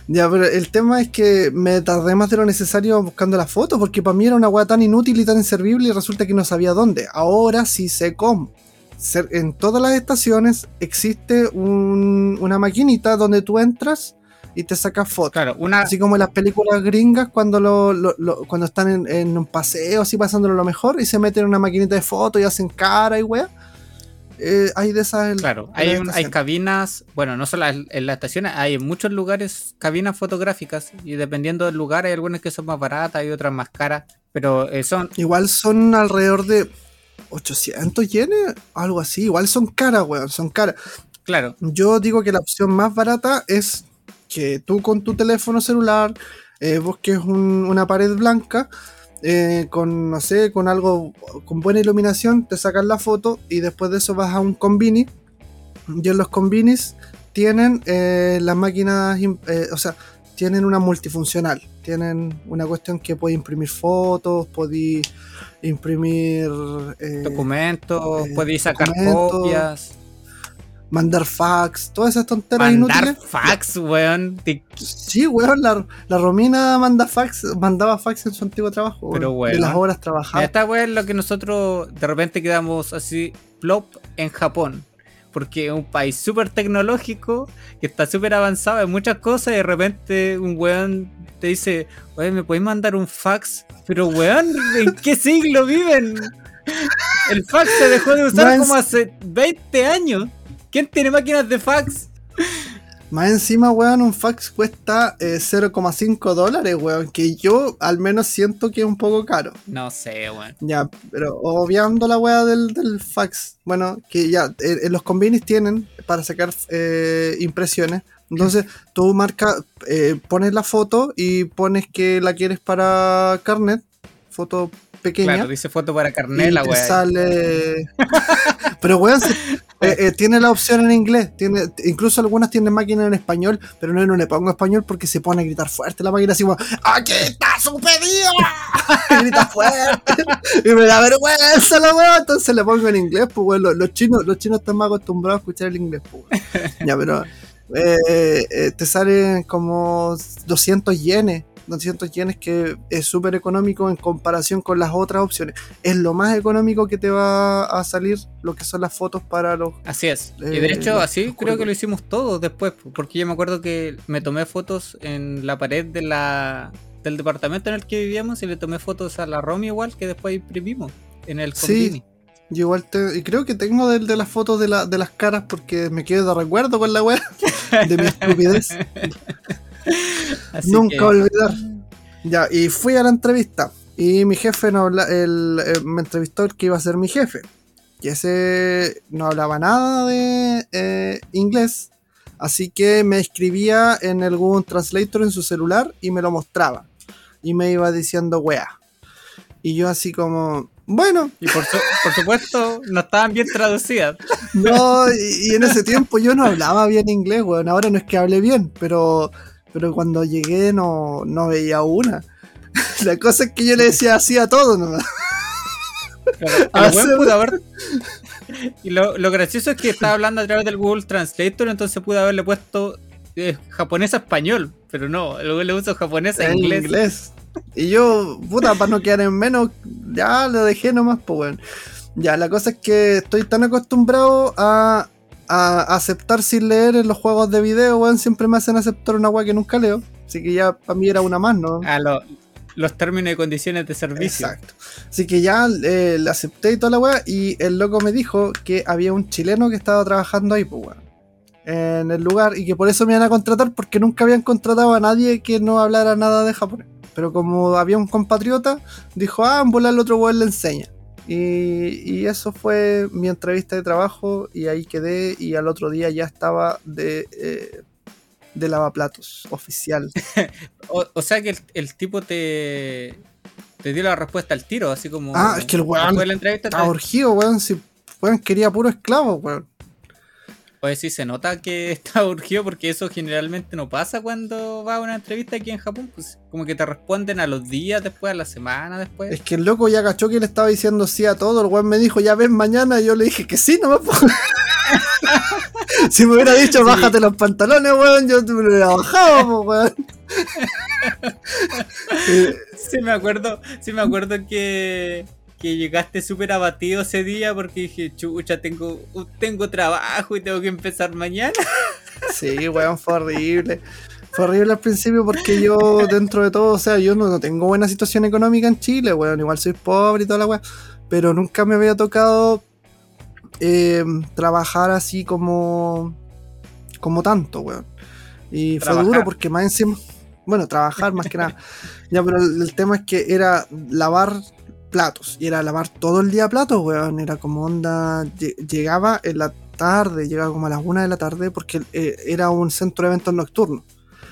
Ya, pero el tema es que me tardé más de lo necesario buscando las fotos, porque para mí era una weá tan inútil y tan inservible y resulta que no sabía dónde. Ahora sí sé cómo. En todas las estaciones existe un, una maquinita donde tú entras y te sacas fotos. Claro, una... Así como en las películas gringas cuando lo, lo, lo cuando están en, en, un paseo, así pasándolo lo mejor, y se meten en una maquinita de fotos y hacen cara y weá. Eh, hay de esas. Claro, hay, hay cabinas, bueno, no solo en, en las estaciones, hay en muchos lugares cabinas fotográficas y dependiendo del lugar hay algunas que son más baratas y otras más caras, pero eh, son... Igual son alrededor de 800 yenes, algo así, igual son caras, weón, son caras. Claro. Yo digo que la opción más barata es que tú con tu teléfono celular eh, busques un, una pared blanca eh, con, no sé, con algo, con buena iluminación, te sacas la foto y después de eso vas a un convini. Y en los convinis tienen eh, las máquinas, eh, o sea, tienen una multifuncional. Tienen una cuestión que puede imprimir fotos, puede imprimir documentos, puede sacar documentos. copias mandar fax, todas esas tonteras mandar inútiles. fax, weón. Sí, weón, la, la, Romina manda fax, mandaba fax en su antiguo trabajo. Pero weón, de las horas trabajadas. Esta weón es lo que nosotros de repente quedamos así, plop, en Japón. Porque es un país súper tecnológico, que está súper avanzado en muchas cosas, y de repente un weón te dice, oye, ¿me podéis mandar un fax? Pero weón, ¿en qué siglo viven? El fax se dejó de usar como hace 20 años. ¿Quién tiene máquinas de fax? Más encima, weón, un fax cuesta eh, 0,5 dólares, weón. Que yo al menos siento que es un poco caro. No sé, weón. Ya, pero obviando la weá del, del fax, bueno, que ya eh, eh, los convenis tienen para sacar eh, impresiones. Entonces, tú marcas, eh, pones la foto y pones que la quieres para carnet, foto pequeña. Claro, dice foto para carnet la te weá. sale. pero weón, eh, eh, tiene la opción en inglés. Tiene, incluso algunas tienen máquina en español, pero no, no le pongo español porque se pone a gritar fuerte la máquina así como ¡Aquí está su pedido! Y grita fuerte. y me da vergüenza la. Entonces le pongo en inglés, pues weón. Los, los chinos, los chinos están más acostumbrados a escuchar el inglés, pues weón. Ya, pero eh, te salen como 200 yenes. 200 yenes que es súper económico en comparación con las otras opciones. Es lo más económico que te va a salir lo que son las fotos para los... Así es. y Eh, de hecho, los así creo que lo hicimos todos después, porque yo me acuerdo que me tomé fotos en la pared de la del departamento en el que vivíamos y le tomé fotos a la Romy igual que después imprimimos en el Sí. Convini. Yo igual te... Y creo que tengo de, de las fotos de, la- de las caras porque me quedo de recuerdo con la wea de mi estupidez. Nunca que- olvidar. Ya, y fui a la entrevista. Y mi jefe no habla, el, eh, me entrevistó el que iba a ser mi jefe. Y ese no hablaba nada de eh, inglés. Así que me escribía en el Google Translator en su celular y me lo mostraba. Y me iba diciendo wea. Y yo así como, bueno, Y por, su- por supuesto, no estaban bien traducidas. no, y, y en ese tiempo yo no hablaba bien inglés, weón. Ahora no es que hable bien, pero, pero cuando llegué no, no veía una. La cosa es que yo le decía así a todo nomás. Claro, weón sí. pudo haber- Y lo, lo gracioso es que estaba hablando a través del Google Translator, entonces pudo haberle puesto eh, japonés a español, pero no, weón le puso japonés a inglés. inglés. Y yo, puta, para no quedar en menos, ya lo dejé nomás, pues weón. Ya, la cosa es que estoy tan acostumbrado a, a aceptar sin leer en los juegos de video, weón. Siempre me hacen aceptar una weá que nunca leo. Así que ya para mí era una más, ¿no? A lo- los términos y condiciones de servicio. Exacto. Así que ya eh, le acepté y toda la weá. Y el loco me dijo que había un chileno que estaba trabajando ahí, pues weón. En el lugar. Y que por eso me iban a contratar. Porque nunca habían contratado a nadie que no hablara nada de japonés. Pero como había un compatriota, dijo, ah, en volar el otro weón le enseña. Y, y eso fue mi entrevista de trabajo. Y ahí quedé. Y al otro día ya estaba de. eh, de lavaplatos oficial. O, o sea que el, el tipo te, te dio la respuesta al tiro, así como. Ah, es que el weón Estaba urgido, weón. Si weón quería puro esclavo, weón. Pues sí, se nota que está urgido porque eso generalmente no pasa cuando va a una entrevista aquí en Japón. Pues como que te responden a los días después, a la semana después. Es que el loco ya cachó que le estaba diciendo sí a todo. El weón me dijo, ya ven mañana. Y yo le dije que sí, nomás. po. si me hubiera dicho, Sí. bájate los pantalones, weón, yo te lo hubiera bajado, weón. Sí, me acuerdo, sí me acuerdo que, que llegaste súper abatido ese día porque dije, chucha, tengo, tengo trabajo y tengo que empezar mañana. sí, weón, fue horrible. Fue horrible al principio porque yo, dentro de todo, o sea, yo no, no tengo buena situación económica en Chile, weón. Igual soy pobre y toda la weón. Pero nunca me había tocado eh, trabajar así como, como tanto, weón. Y Trabajar. fue duro porque más encima, bueno, trabajar más que nada. Ya, pero el, el tema es que era lavar platos. Y era lavar todo el día platos, weón. Era como onda. lle- Llegaba en la tarde, llegaba como a las una de la tarde porque eh, era un centro de eventos nocturno.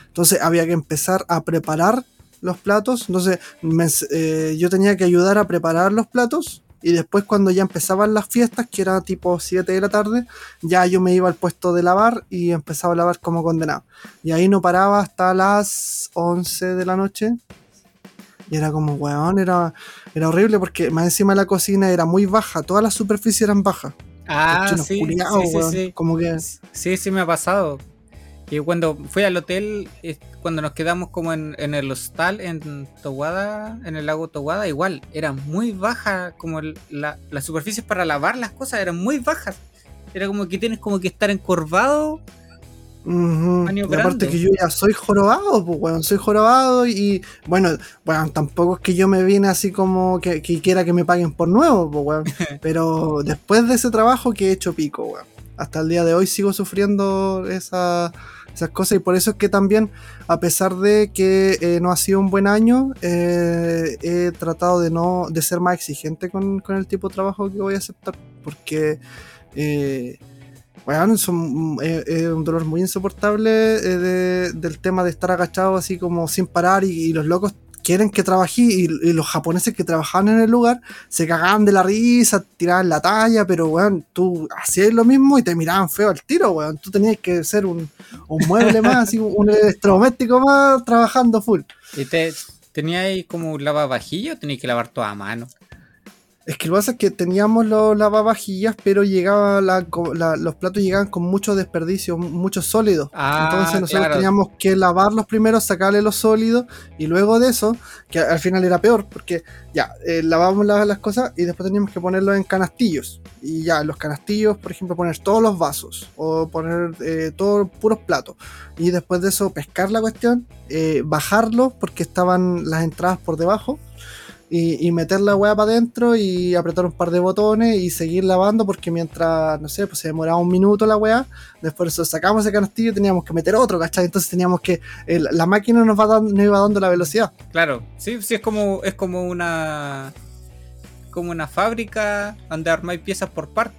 Entonces había que empezar a preparar los platos. Entonces me eh, yo tenía que ayudar a preparar los platos. Y después cuando ya empezaban las fiestas, que era tipo 7 de la tarde, ya yo me iba al puesto de lavar y empezaba a lavar como condenado. Y ahí no paraba hasta las 11 de la noche. Y era como, weón, era, era horrible porque más encima la cocina era muy baja, todas las superficies eran bajas. Ah, sí, culiados, sí, sí, weón. sí. Como que, Sí, sí me ha pasado. Y cuando fui al hotel, cuando nos quedamos como en, en el hostal en Towada, en el lago Towada, igual, era muy baja, como la, las superficies para lavar las cosas eran muy bajas. Era como que tienes como que estar encorvado. Año Y aparte que yo ya soy jorobado, pues weón, soy jorobado y bueno, bueno, tampoco es que yo me vine así como que, que quiera que me paguen por nuevo, pues weón. Pero después de ese trabajo que he hecho pico, weón. Hasta el día de hoy sigo sufriendo esa, esas cosas. Y por eso es que también, a pesar de que eh, no ha sido un buen año, eh, he tratado de no de ser más exigente con, con, el tipo de trabajo que voy a aceptar. Porque eh, bueno, son, es, un dolor muy insoportable de, del tema de estar agachado así como sin parar y, los locos quieren que trabajé y, los japoneses que trabajaban en el lugar se cagaban de la risa, tiraban la talla, pero weón, tú hacías lo mismo y te miraban feo al tiro, weón. Tú tenías que ser un, mueble más, así, un electrodoméstico más trabajando full. ¿Y te tenías como un lavavajillo o tenías que lavar toda a mano? Es que lo que pasa es que teníamos los lavavajillas, pero llegaba la, la, los platos llegaban con mucho desperdicio, mucho sólido. Ah, Entonces nosotros claro. teníamos que lavarlos primero, sacarle los sólidos y luego de eso, que al final era peor, porque ya, eh, lavábamos las, las, cosas y después teníamos que ponerlos en canastillos. Y ya, en los canastillos, por ejemplo, poner todos los vasos o poner eh, todos puros platos. Y después de eso, pescar la cuestión, eh, bajarlos porque estaban las entradas por debajo. Y, y, meter la weá para adentro y apretar un par de botones y seguir lavando porque mientras, no sé, pues se demoraba un minuto la weá, después sacamos ese canastillo y teníamos que meter otro, ¿cachai? Entonces teníamos que, la máquina nos, va dando, nos iba dando la velocidad. Claro, sí, sí, es como, es como una, como una fábrica donde armáis piezas por parte.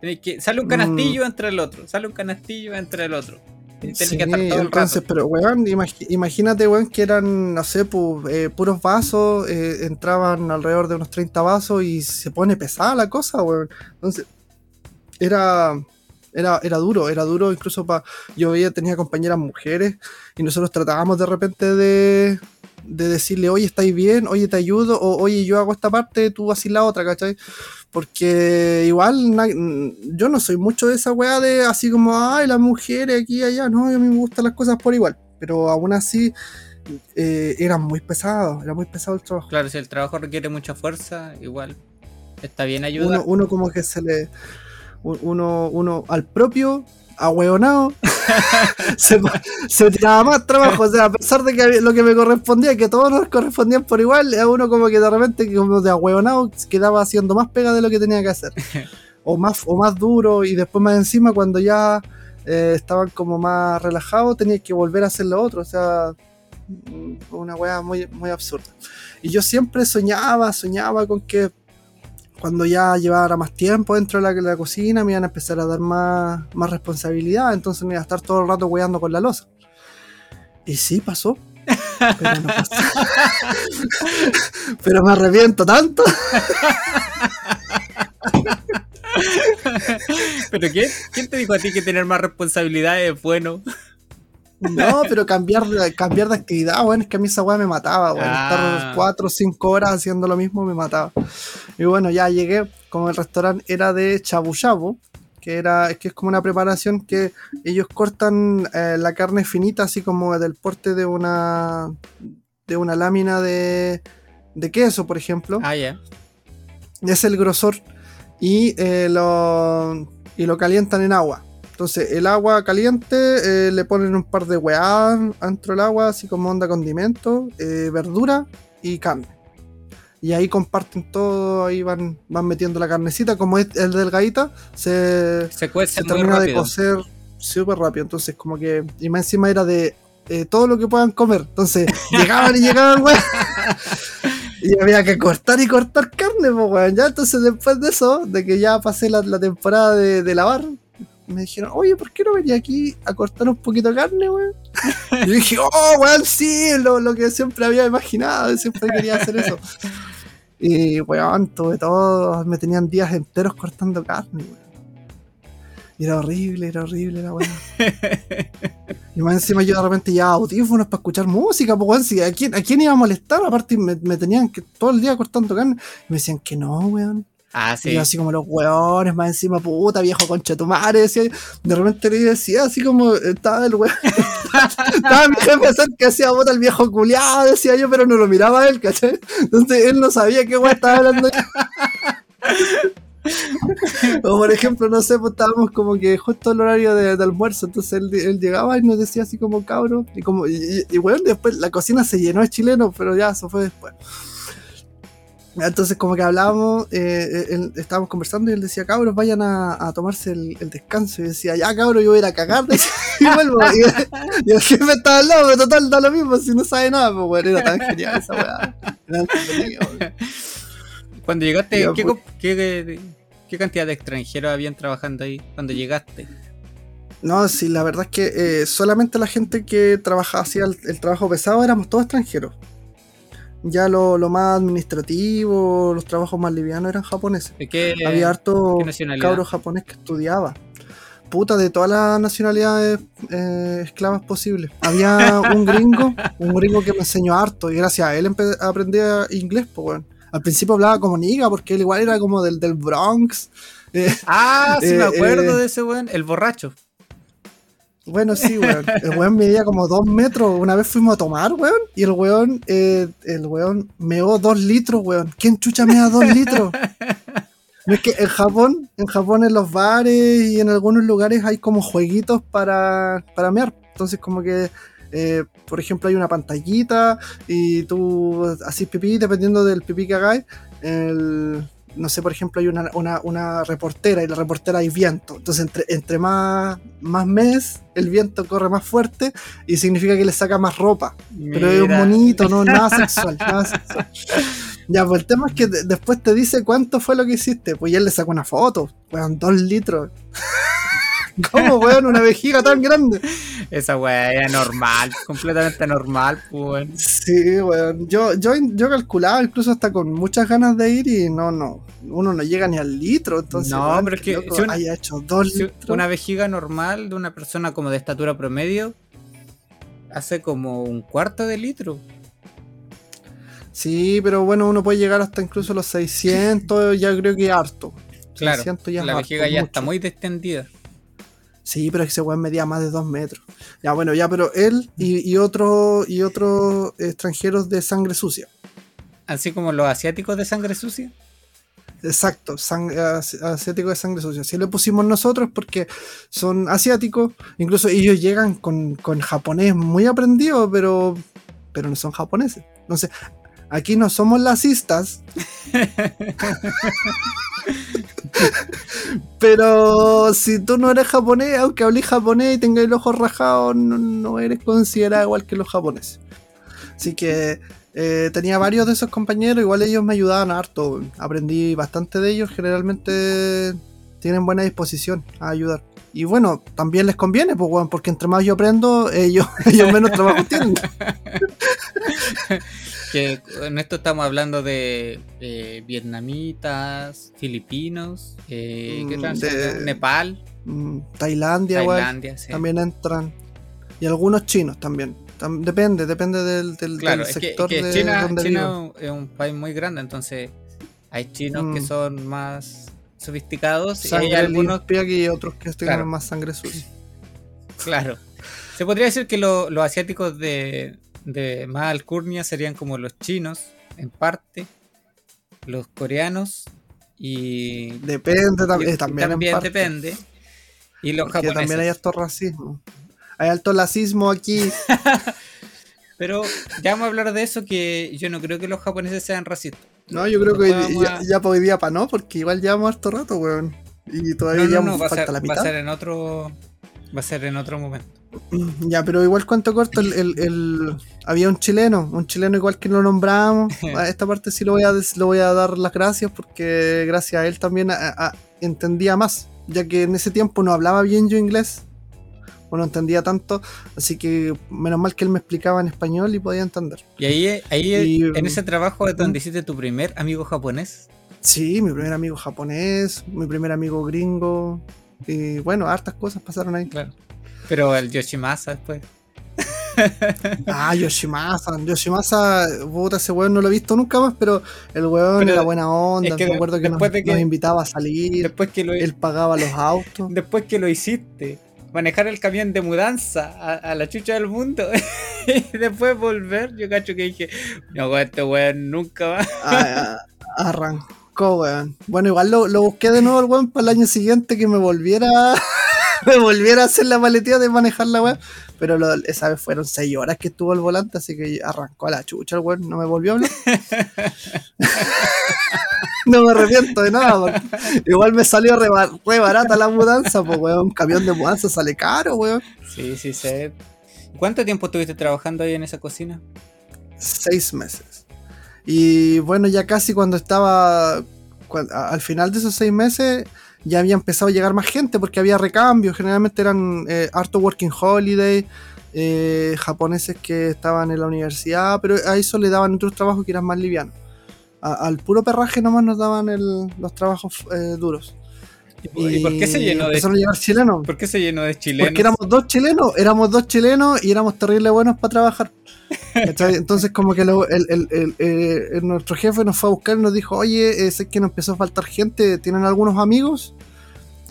Que, sale un canastillo mm. entre el otro, sale un canastillo entre el otro. Sí, entonces, pero weón, imagínate, weón, que eran, no sé, pu eh, puros vasos, eh, entraban alrededor de unos 30 vasos y se pone pesada la cosa, weón. Entonces, era, era, era duro, era duro incluso para... Yo veía, tenía compañeras mujeres y nosotros tratábamos de repente de, de decirle, oye, ¿estáis bien? Oye, te ayudo, o oye, yo hago esta parte, tú haces la otra, ¿cachai? Porque igual na, yo no soy mucho de esa weá de así como, ay, las mujeres aquí y allá, no, a mí me gustan las cosas por igual, pero aún así eh, era muy pesado, era muy pesado el trabajo. Claro, si el trabajo requiere mucha fuerza, igual está bien ayudar. Uno, uno como que se le, uno, uno al propio ahueonado, se, se, tiraba más trabajo. O sea, a pesar de que lo que me correspondía, que todos nos correspondían por igual, a uno como que de repente, como de ahueonado, quedaba haciendo más pega de lo que tenía que hacer. O más, o más duro, y después más encima, cuando ya eh, estaban como más relajados, tenía que volver a hacer lo otro. O sea, una weá muy, muy absurda. Y yo siempre soñaba, soñaba con que cuando ya llevara más tiempo dentro de la, la, cocina, me iban a empezar a dar más, más responsabilidad, entonces me iba a estar todo el rato weando con la losa. Y sí, pasó. Pero, no pasó. pero me arrepiento tanto. ¿Pero qué? ¿Quién te dijo a ti que tener más responsabilidades es bueno? No, pero cambiar de, cambiar de actividad, bueno, es que a mí esa weá me mataba, bueno, ah. estar cuatro o cinco horas haciendo lo mismo me mataba. Y bueno, ya llegué, como el restaurante era de chabu chabu, que era, es que es como una preparación que ellos cortan eh, la carne finita, así como del porte de una de una lámina de, de queso, por ejemplo. Ah, ya. Yeah. Es el grosor. Y, eh, lo, y lo calientan en agua. Entonces, el agua caliente eh, le ponen un par de weá dentro del agua, así como onda condimento, verdura y carne. Y ahí comparten todo, ahí van, van metiendo la carnecita, como es el delgadita, se, se, cuece se termina de cocer súper rápido. Entonces, como que, y más encima era de eh, todo lo que puedan comer. Entonces, llegaban y llegaban, weá. Y había que cortar y cortar carne, pues, weón. Ya, entonces, después de eso, de que ya pasé la, la temporada de, de lavar, me dijeron, oye, ¿por qué no venía aquí a cortar un poquito de carne, weón? y dije, oh, weón, sí, lo, lo, que siempre había imaginado, siempre quería hacer eso. Y, weón, tuve todo, me tenían días enteros cortando carne, weón. Y era horrible, era horrible la weón. y más encima yo de repente ya audífonos para escuchar música, pues weón, si, ¿a, quién, ¿a quién iba a molestar? Aparte me, me tenían que todo el día cortando carne. Y me decían que no, weón. Ah, sí. Y yo así como los hueones, más encima, puta, viejo concha tu madre, decía, de repente le decía así como estaba el hueón. estaba mi jefe que hacía bota el viejo culiado, decía yo, pero no lo miraba él, ¿cachai? Entonces él no sabía qué hueón estaba hablando. o por ejemplo, no sé, pues estábamos como que justo el horario de, de almuerzo, entonces él, él, llegaba y nos decía así como cabro, y como, y, y, y bueno, después la cocina se llenó de chilenos, pero ya, eso fue después. Entonces, como que hablábamos, eh, él- estábamos conversando y él decía, cabros, vayan a, a tomarse el, el descanso. Y yo decía, ya, cabros, yo voy a ir a cagar. y vuelvo. Y, y el jefe estaba al lado, pero total, da lo mismo, si no sabe nada, pues, bueno, era tan genial esa weá. Cuando llegaste, Ya, ¿qué, pues. co- qué- qué cantidad de extranjeros habían trabajando ahí cuando llegaste? No, sí, la verdad es que eh, solamente la gente que trabajaba, hacía el, el trabajo pesado éramos todos extranjeros. Ya lo, lo más administrativo, los trabajos más livianos eran japoneses. ¿De qué, Había harto cabro japonés que estudiaba. Puta, de todas las nacionalidades eh, esclavas posibles. Había un gringo, un gringo que me enseñó harto y gracias a él aprendí inglés, pues, weón. Al principio hablaba como niga porque él igual era como del, del Bronx. Eh, Ah, sí me Eh, acuerdo eh. de ese weón, el borracho. Bueno, sí, weón. El weón medía como dos metros. Una vez fuimos a tomar, weón, y el weón, eh, el weón meó dos litros, weón. ¿Quién chucha mea dos litros? No es que en Japón, en Japón en los bares y en algunos lugares hay como jueguitos para, para mear. Entonces como que, eh, por ejemplo, hay una pantallita y tú haces pipí, dependiendo del pipí que hagáis. el- no sé, por ejemplo, hay una, una, una reportera y la reportera hay viento. Entonces, entre, entre más, más mes, el viento corre más fuerte y significa que le saca más ropa. Pero es un monito, no, nada sexual, nada sexual. Ya, pues el tema es que de- después te dice cuánto fue lo que hiciste. Pues ya le sacó una foto, weón, dos litros. ¿Cómo, weón? Una vejiga tan grande. Esa weá era normal, completamente normal, pues. weón. Sí, weón. Yo, yo, yo calculaba incluso hasta con muchas ganas de ir y no, no. Uno no llega ni al litro. Entonces, No, weón, pero es que loco, si una- haya hecho dos Si litros. Una vejiga normal de una persona como de estatura promedio hace como un cuarto de litro. Sí, pero bueno, uno puede llegar hasta incluso los 600, ya creo que harto. Claro, 600 ya la harto, vejiga ya mucho. está muy distendida. Sí, pero ese weón medía más de dos metros. Ya, bueno, ya, pero él y, y otro y otros extranjeros de sangre sucia. Así como los asiáticos de sangre sucia. Exacto, asiáticos de sangre sucia. Si le pusimos nosotros porque son asiáticos, incluso ellos llegan con, con japonés muy aprendido, pero, pero no son japoneses. Entonces, aquí no somos lacistas. pero si tú no eres japonés, aunque hables japonés y tengas el ojo rajado, no, eres considerado igual que los japoneses. Así que eh, tenía varios de esos compañeros, igual ellos me ayudaban harto. Aprendí bastante de ellos, generalmente tienen buena disposición a ayudar. Y bueno, también les conviene, pues, weón, porque entre más yo aprendo, ellos, ellos menos trabajo tienen. Que en esto estamos hablando de eh, vietnamitas, filipinos, eh, ¿qué Mm, de-? Nepal, Mm, Tailandia, Tailandia, sí. también entran. Y algunos chinos también. Tam- depende, depende del, del, Claro, del es que, es sector que de China, donde China es un país muy grande, entonces hay chinos que Mm. son más sofisticados y hay algunos y otros que tienen Claro. más sangre sucia. Claro. Se podría decir que lo- los asiáticos de, de más alcurnia serían como los chinos, en parte, los coreanos y. Depende tam- y- eh, también, en parte. depende. Y los Porque japoneses. también hay alto racismo. Hay alto racismo aquí. Pero ya vamos a hablar de eso, que yo no creo que los japoneses sean racistas. No, yo creo que vamos ya, a- ya para hoy día para no, porque igual llevamos harto rato, weón. Y todavía No, no, no, va a, falta ser, la va mitad. a ser en otro. Va a ser en otro momento. Ya, pero igual cuento corto, el, el- el- había un chileno, un chileno igual que lo nombramos. A esta parte sí lo voy a, des- lo voy a dar las gracias porque gracias a él también a- a- entendía más, ya que en ese tiempo no hablaba bien yo inglés, o no entendía tanto, así que menos mal que él me explicaba en español y podía entender. Y ahí, ahí Y, en ese trabajo es donde hiciste tu primer amigo japonés. Sí, mi primer amigo japonés, mi primer amigo gringo, y bueno, hartas cosas pasaron ahí. Claro. Pero el Yoshimasa después. Ah, Yoshimasa. Yoshimasa, puta, ese weón no lo he visto nunca más, pero el weón Pero era buena onda. es que me acuerdo que nos, después de que- nos invitaba a salir, Después que lo, él pagaba los autos. después que lo hiciste, manejar el camión de mudanza a, la chucha del mundo y después volver, yo cacho que dije, no, este weón nunca va. Ah, ah, arrancó, weón. Bueno, igual lo, lo busqué de nuevo el weón para el año siguiente que me volviera me volviera a hacer la maletía de manejar la weá. Pero lo- esa vez fueron seis horas que estuvo el volante, así que arrancó a la chucha el weón, no me volvió a hablar. no me arrepiento de nada, porque igual me salió re, ba- re barata la mudanza, pues weón, un camión de mudanza sale caro, weón. Sí, sí, sé. ¿Cuánto tiempo estuviste trabajando ahí en esa cocina? Seis meses. Y bueno, ya casi cuando estaba al final de esos seis meses, ya había empezado a llegar más gente porque había recambios. Generalmente eran eh, harto working holiday, eh, japoneses que estaban en la universidad, pero a eso le daban otros trabajos que eran más livianos. Al puro perraje nomás nos daban el- los trabajos eh, duros. ¿Y por qué se llenó de chilenos? ¿Por qué se llenó de chilenos? Porque éramos dos chilenos, éramos dos chilenos y éramos terrible buenos para trabajar. Entonces como que lo- el, el- el- eh, nuestro jefe nos fue a buscar y nos dijo, oye, eh, sé que nos empezó a faltar gente, ¿tienen algunos amigos?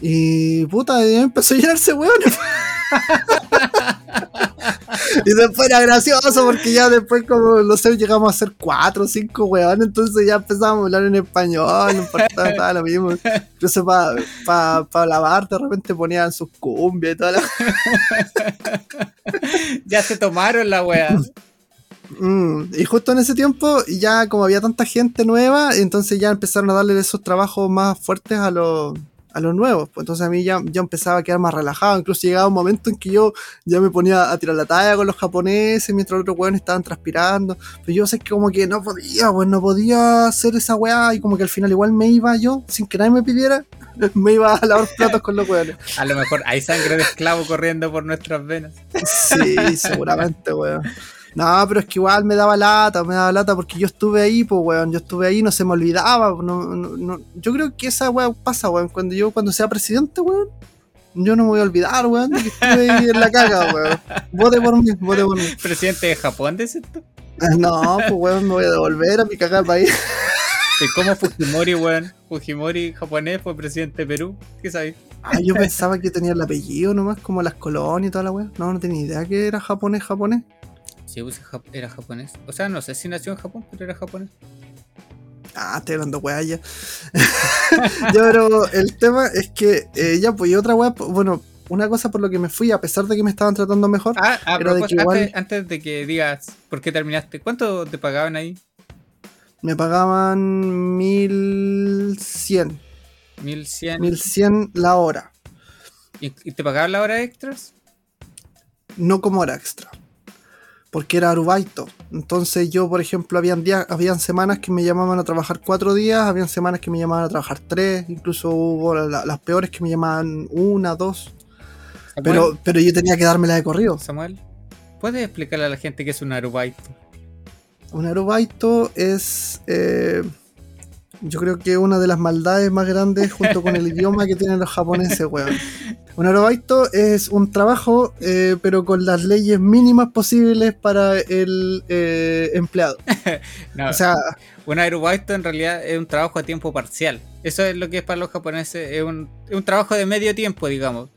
Y puta, y empezó a llenarse hueones. Y después era gracioso porque ya después como, no sé, llegamos a ser cuatro o cinco hueones, entonces ya empezamos a hablar en español, no importaba nada, lo mismo. Incluso para pa, pa lavar de repente ponían sus cumbias y toda la... Ya se tomaron la wea. Mm, y justo en ese tiempo, ya como había tanta gente nueva, entonces ya empezaron a darle esos trabajos más fuertes a los, a los nuevos. Pues entonces a mí ya, ya empezaba a quedar más relajado. Incluso llegaba un momento en que yo ya me ponía a tirar la talla con los japoneses mientras los otros weones estaban transpirando. Pero yo sé que como que no podía, pues no podía hacer esa weá. Y como que al final igual me iba yo, sin que nadie me pidiera, me iba a lavar platos con los weones. A lo mejor hay sangre de esclavo corriendo por nuestras venas. Sí, seguramente, weón. No, pero es que igual me daba lata, me daba lata porque yo estuve ahí, pues, weón. Yo estuve ahí, no se me olvidaba. No, no- no- Yo creo que esa weón pasa, weón. Cuando yo, cuando sea presidente, weón, yo no me voy a olvidar, weón, de que estuve ahí en la caga, weón. Vote por mí, vote por mí. Presidente de Japón, ¿dices tú? No, pues, weón, me voy a devolver a mi cagada país. ¿Y cómo Fujimori, weón? Fujimori japonés fue presidente de Perú. ¿Qué sabes? Ah, yo pensaba que tenía el apellido nomás, como las colonias y toda la weón. No, no tenía idea que era japonés, japonés. Sí, pues, era japonés. O sea, no sé si nació en Japón, pero era japonés. Ah, estoy hablando weá ya. ya, pero el tema es que eh, ya, pues, y otra weá, bueno, una cosa por lo que me fui, a pesar de que me estaban tratando mejor, Ah, a Era de que propósito, igual- antes, antes de que digas por qué terminaste, ¿cuánto te pagaban ahí? me pagaban 1100, 1100. 1100 la hora, ¿Y, y te pagaban la hora extras? no como hora extra. Porque era arubaito. Entonces yo, por ejemplo, habían días, habían semanas que me llamaban a trabajar cuatro días, habían semanas que me llamaban a trabajar tres, incluso hubo la- las peores que me llamaban una, dos. Samuel, Pero, pero yo tenía que dármela de corrido. Samuel, ¿puedes explicarle a la gente qué es un arubaito? Un aerobaito es. eh, yo creo que una de las maldades más grandes junto con el idioma que tienen los japoneses, weón. Un aerobaito es un trabajo, eh, pero con las leyes mínimas posibles para el eh, empleado. No, O sea, un arubaito en realidad es un trabajo a tiempo parcial. Eso es lo que es para los japoneses, es un, es un trabajo de medio tiempo, digamos.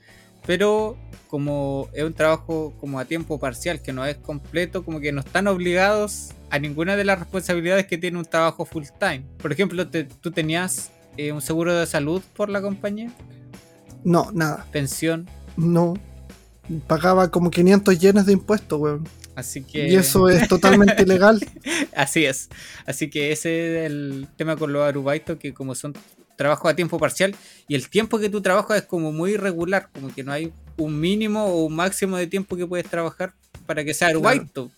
Pero como es un trabajo como a tiempo parcial, que no es completo, como que no están obligados a ninguna de las responsabilidades que tiene un trabajo full time. Por ejemplo, te- tú tenías eh, un seguro de salud por la compañía, no, nada. pensión, No. Pagaba como 500 yenes de impuestos, weón. así que... Y eso es totalmente ilegal. Así es. Así que ese es el tema con los arubaitos, que como son trabajos a tiempo parcial y el tiempo que tú trabajas es como muy irregular, como que no hay un mínimo o un máximo de tiempo que puedes trabajar para que sea arubaito.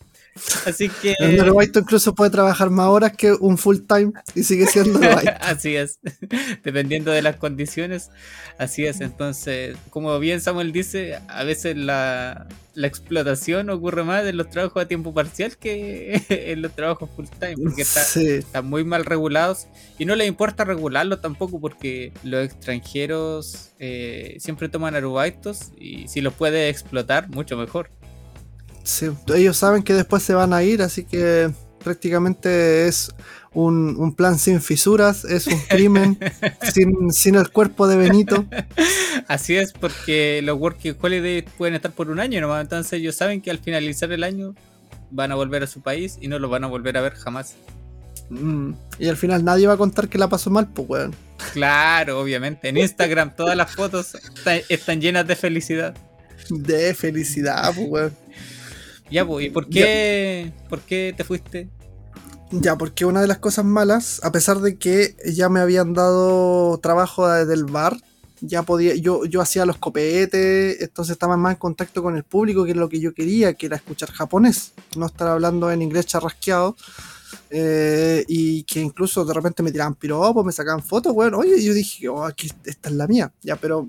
Así que... Un aerobaito incluso puede trabajar más horas que un full time y sigue siendo así es, dependiendo de las condiciones, así es. Entonces, como bien Samuel dice, a veces la, la explotación ocurre más en los trabajos a tiempo parcial que en los trabajos full time, porque está, Sí. están muy mal regulados y no les importa regularlo tampoco porque los extranjeros eh, siempre toman arubaitos y si los puede explotar, mucho mejor. Ellos saben que después se van a ir, así que prácticamente es un, un plan sin fisuras, es un crimen sin, sin el cuerpo de Benito. Así es, porque los Working Holidays pueden estar por un año nomás, entonces ellos saben que al finalizar el año van a volver a su país y no los van a volver a ver jamás. Mm, Y al final nadie va a contar que la pasó mal, pues weón. Claro, obviamente. En Instagram todas las fotos están, llenas de felicidad. De felicidad, pues, weón. Ya, pues, ¿y por qué, por qué te fuiste? Ya, porque una de las cosas malas, a pesar de que ya me habían dado trabajo desde el bar, ya podía, yo, yo hacía los copetes, entonces estaba más en contacto con el público, que lo que yo quería, que era escuchar japonés, no estar hablando en inglés charrasqueado. Eh, y que incluso de repente me tiraban piropos, me sacaban fotos, bueno, oye, yo dije, oh, aquí esta es la mía, ya, pero,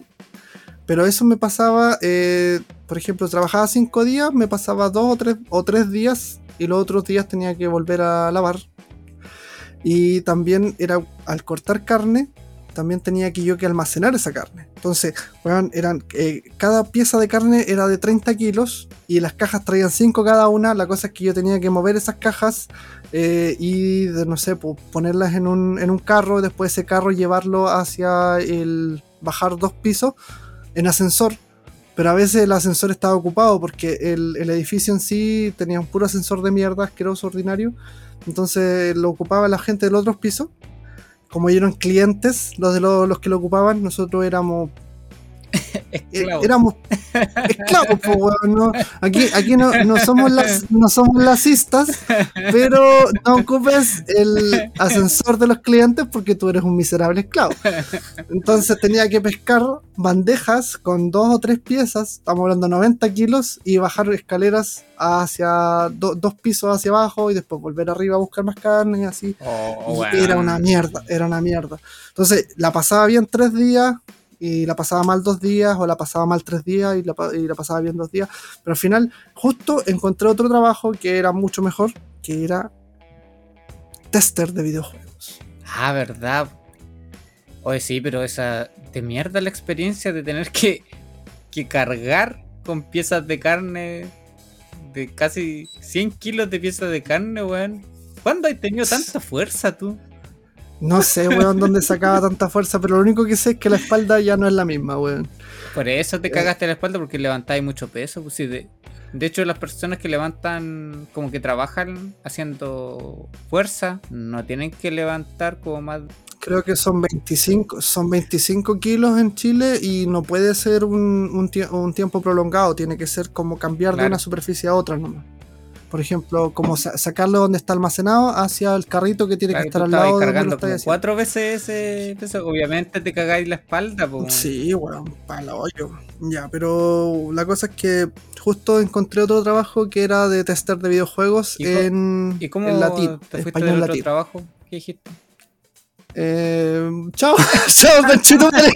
pero eso me pasaba, eh, por ejemplo, trabajaba cinco días, me pasaba dos o tres, o tres días y los otros días tenía que volver a lavar. Y también era al cortar carne, también tenía que yo que almacenar esa carne. Entonces, eran, eh, cada pieza de carne era de 30 kilos y las cajas traían 5 cada una. La cosa es que yo tenía que mover esas cajas eh, y, no sé, ponerlas en un, en un carro, después ese carro llevarlo hacia el bajar dos pisos en ascensor. Pero a veces el ascensor estaba ocupado porque el, el edificio en sí tenía un puro ascensor de mierda asqueroso, ordinario. Entonces lo ocupaba la gente del otro piso como eran clientes los de los, que lo ocupaban, nosotros éramos esclavos. éramos esclavos, ¿no? Aquí, aquí no, somos las, no somos lasistas, pero no ocupes el ascensor de los clientes porque tú eres un miserable esclavo. Entonces tenía que pescar bandejas con dos o tres piezas, estamos hablando de 90 kilos, y bajar escaleras hacia dos pisos hacia abajo y después volver arriba a buscar más carne y así. Oh, era una mierda, era una mierda. Entonces la pasaba bien tres días y la pasaba mal dos días o la pasaba mal tres días y la, y la pasaba bien dos días. Pero al final justo encontré otro trabajo que era mucho mejor, que era tester de videojuegos. Ah, verdad. Oye, sí, pero esa de mierda la experiencia de tener que, que cargar con piezas de carne de casi 100 kilos de piezas de carne, weón. ¿Cuándo has tenido tanta fuerza tú? No sé, weón, dónde sacaba tanta fuerza, pero lo único que sé es que la espalda ya no es la misma, weón. Por eso te eh. cagaste la espalda porque levantáis mucho peso. Pues sí, de, de hecho, las personas que levantan, como que trabajan haciendo fuerza, no tienen que levantar como más creo que son 25, son 25 kilos en Chile y no puede ser un, un, tiempo prolongado, tiene que ser como cambiar de una superficie a otra nomás. Por ejemplo, como sacarlo donde está almacenado hacia el carrito que tiene que estar al lado cargando de cuatro veces ese peso, obviamente te cagáis la espalda. Sí, bueno, para hoyo. Ya, pero la cosa es que justo encontré otro trabajo que era de tester de videojuegos en, ¿y cómo latín, te fuiste del otro trabajo? ¿Qué dijiste? Eh, chao, chao, conchetumare.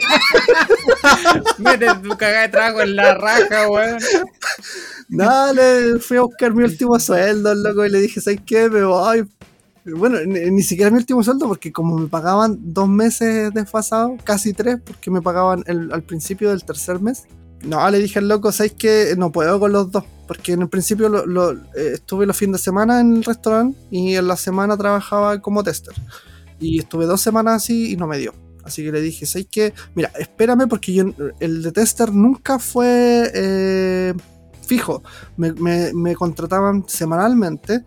Mete tu cagada de trago en la raja, weón. Dale, fui a buscar mi último sueldo, loco, y le dije, ¿sabes qué? Me voy. Bueno, ni, siquiera mi último sueldo, porque como me pagaban dos meses desfasados, casi tres, porque me pagaban al principio del tercer mes. No, le dije al loco, ¿sabes qué? No puedo con los dos, porque en el principio lo, eh, estuve los fines de semana en el restaurante y en la semana trabajaba como tester. Y estuve dos semanas así y no me dio. Así que le dije, ¿sabes qué? Mira, espérame porque yo, el de tester nunca fue eh, fijo. Me, contrataban semanalmente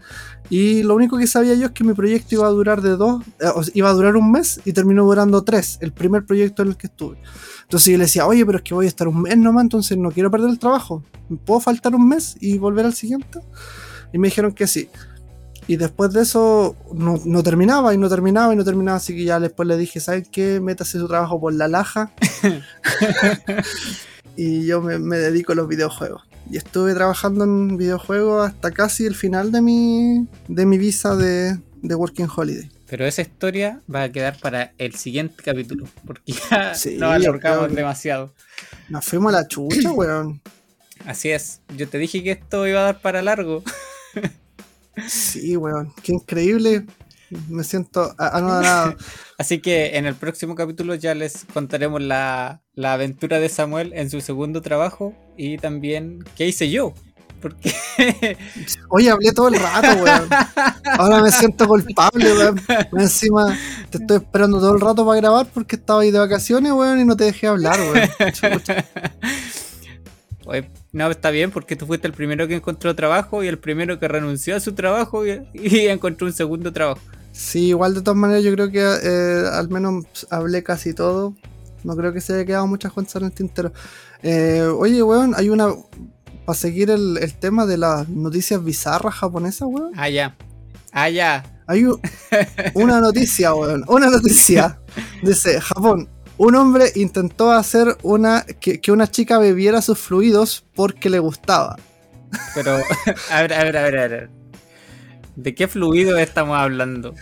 y lo único que sabía yo es que mi proyecto iba a durar de dos, eh, iba a durar un mes y terminó durando tres, el primer proyecto en el que estuve. Entonces yo le decía, oye, pero es que voy a estar un mes nomás, entonces no quiero perder el trabajo. ¿Puedo faltar un mes y volver al siguiente? Y me dijeron que sí. Y después de eso no, terminaba y no terminaba y no terminaba, así que ya después le dije, ¿sabes qué? Métase su trabajo por la laja. y yo me, dedico a los videojuegos. Y estuve trabajando en videojuegos hasta casi el final de mi, de mi visa de, Working Holiday. Pero esa historia va a quedar para el siguiente capítulo, porque ya sí, nos alargamos demasiado. Nos fuimos a la chucha, weón. Así es, yo te dije que esto iba a dar para largo. Sí, weón, qué increíble. Me siento. Así que en el próximo capítulo ya les contaremos la, aventura de Samuel en su segundo trabajo y también qué hice yo. Porque. Oye, hablé todo el rato, weón. Ahora me siento culpable, weón. Encima te estoy esperando todo el rato para grabar porque estaba ahí de vacaciones, weón, y no te dejé hablar, weón. no, está bien porque tú fuiste el primero que encontró trabajo y el primero que renunció a su trabajo y, encontró un segundo trabajo. Sí, igual de todas maneras yo creo que eh, al menos hablé casi todo. No creo que se haya quedado muchas cosas en el tintero. Eh, oye, weón, hay una... Para seguir el, el tema de las noticias bizarras japonesas, weón. Ah, ya. Ah, ya. Hay una noticia, weón. Una noticia. Dice, Japón. Un hombre intentó hacer una que, que una chica bebiera sus fluidos porque le gustaba. Pero, a ver, a ver, a ver, a ver. ¿De qué fluido estamos hablando?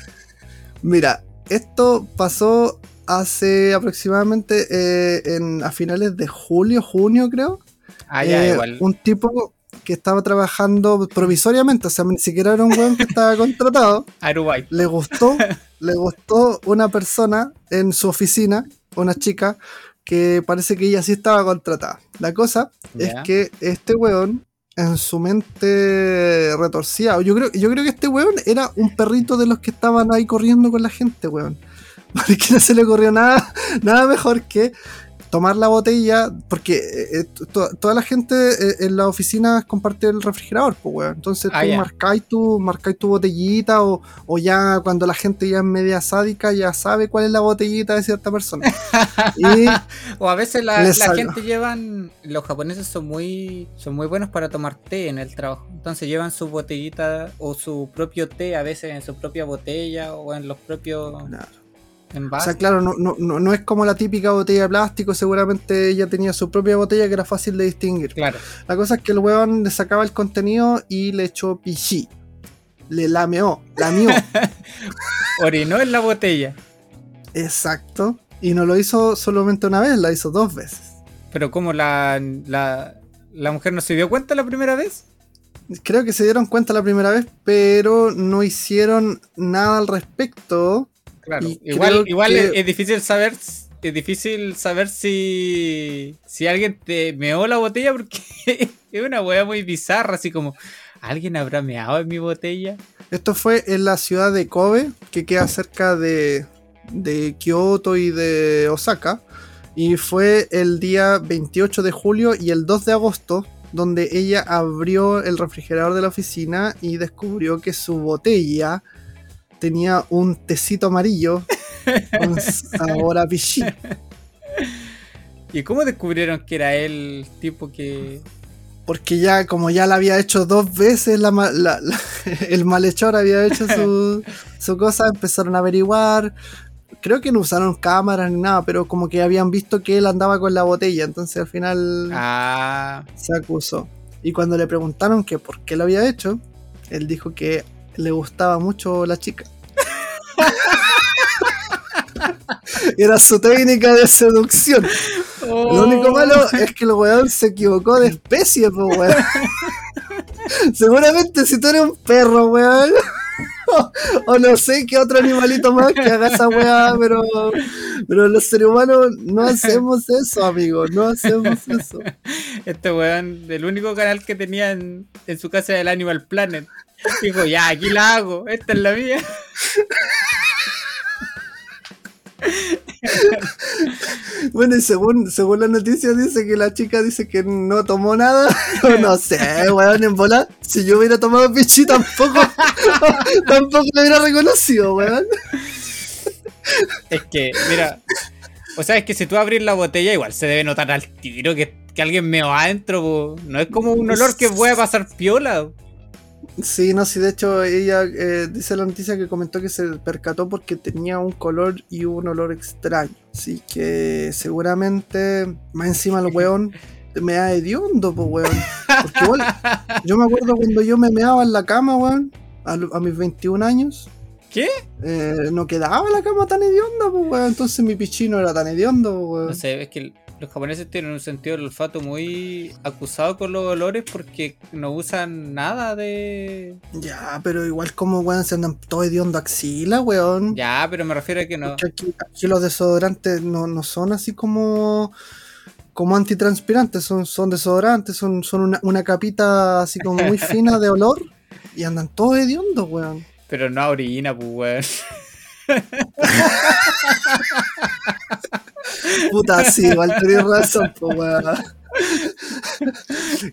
Mira, esto pasó hace aproximadamente eh, en, a finales de julio, junio creo. Ah, ya, Eh, igual. Un tipo que estaba trabajando provisoriamente, o sea, ni siquiera era un weón que estaba contratado. Arubai. le gustó, le gustó una persona en su oficina, una chica, que parece que ella sí estaba contratada. La cosa es que este weón, en su mente retorcida, yo creo, yo creo que este weón era un perrito de los que estaban ahí corriendo con la gente, weón. Porque no se le ocurrió nada, nada mejor que tomar la botella, porque eh, eh, to- toda la gente eh, en la oficina comparte el refrigerador, pues, weón. Entonces Ah, tú ya. marcáis tu, marcáis tu botellita o, o ya cuando la gente ya es media sádica ya sabe cuál es la botellita de cierta persona. y O a veces la, la gente llevan, los japoneses son muy, son muy buenos para tomar té en el trabajo. Entonces llevan su botellita o su propio té a veces en su propia botella o en los propios Claro. O sea, claro, no, no, no, no es como la típica botella de plástico, seguramente ella tenía su propia botella que era fácil de distinguir. Claro. La cosa es que el weón le sacaba el contenido y le echó pichí. Le lameó, lamió. Orinó en la botella. Exacto. Y no lo hizo solamente una vez, la hizo dos veces. Pero como la, la, la mujer no se dio cuenta la primera vez. Creo que se dieron cuenta la primera vez, pero no hicieron nada al respecto. Claro. Y Igual, creo igual que- es, es difícil saber es difícil saber si si alguien te meó la botella porque es una wea muy bizarra, así como ¿alguien habrá meado en mi botella? Esto fue en la ciudad de Kobe, que queda cerca de, de Kioto y de Osaka. Y fue el día 28 de julio y el 2 de agosto, donde ella abrió el refrigerador de la oficina y descubrió que su botella tenía un tecito amarillo con sabor a pichí. ¿Y cómo descubrieron que era él el tipo que Porque ya, como ya la había hecho dos veces, la ma- la- la- el malhechor había hecho su, su cosa, empezaron a averiguar. Creo que no usaron cámaras ni nada, pero como que habían visto que él andaba con la botella, entonces al final ah se acusó. Y cuando le preguntaron que por qué lo había hecho, él dijo que le gustaba mucho la chica. Era su técnica de seducción. Lo único malo es que el weón se equivocó de especie, pues weón. Seguramente si tú eres un perro, weón. O, o no sé qué otro animalito más que haga esa weá, pero, pero los seres humanos no hacemos eso, amigo. No hacemos eso. Este weón, el único canal que tenía en, en su casa era el Animal Planet. Dijo, ya, aquí la hago, esta es la mía. Bueno, y según, según la noticia dice que la chica dice que no tomó nada. No sé, weón, en bola. Si yo hubiera tomado pichi tampoco, tampoco lo hubiera reconocido, weón. Es que, mira, o sea, es que si tú abrís la botella, igual se debe notar al tiro que, que alguien me va adentro, po. no es como un olor que puede pasar piola. Sí, no, sí, de hecho ella eh, dice la noticia que comentó que se percató porque tenía un color y un olor extraño. Así que seguramente más encima el weón me da hediondo, pues weón. Porque igual, yo me acuerdo cuando yo me meaba en la cama, weón, a mis 21 años. ¿Qué? eh, no quedaba la cama tan hedionda, pues weón. Entonces mi pichino era tan hediondo, pues, weón. No sé, es que los japoneses tienen un sentido del olfato muy acusado con los olores porque no usan nada de... Ya, pero igual como weón se andan todo hediondo axila, weón. Ya, pero me refiero a que no... Aquí los desodorantes no, no son así como como antitranspirantes, son, son desodorantes, son, son una, una capita así como muy fina de olor y andan todos hediondos, weón. Pero no a orina, pues, weón. Puta, sí, igual tenés razón, pues, weón.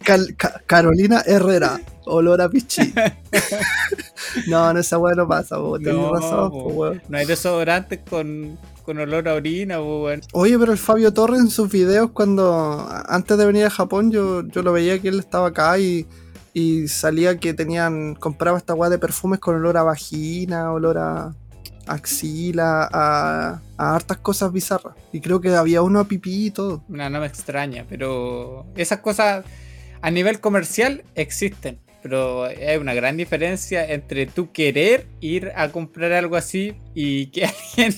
Cal- Ca- Carolina Herrera, olor a pichi. no, no, esa weá no pasa, po, tenés No, razón, po, weón. No hay desodorantes con, con olor a orina, po, weón. Oye, pero el Fabio Torres en sus videos, cuando antes de venir a Japón, yo, yo lo veía que él estaba acá y, y salía que tenían, compraba esta weá de perfumes con olor a vagina, olor a axila, a, a hartas cosas bizarras. Y creo que había uno a pipí y todo. No, no me extraña, pero esas cosas a nivel comercial existen. Pero hay una gran diferencia entre tú querer ir a comprar algo así y que alguien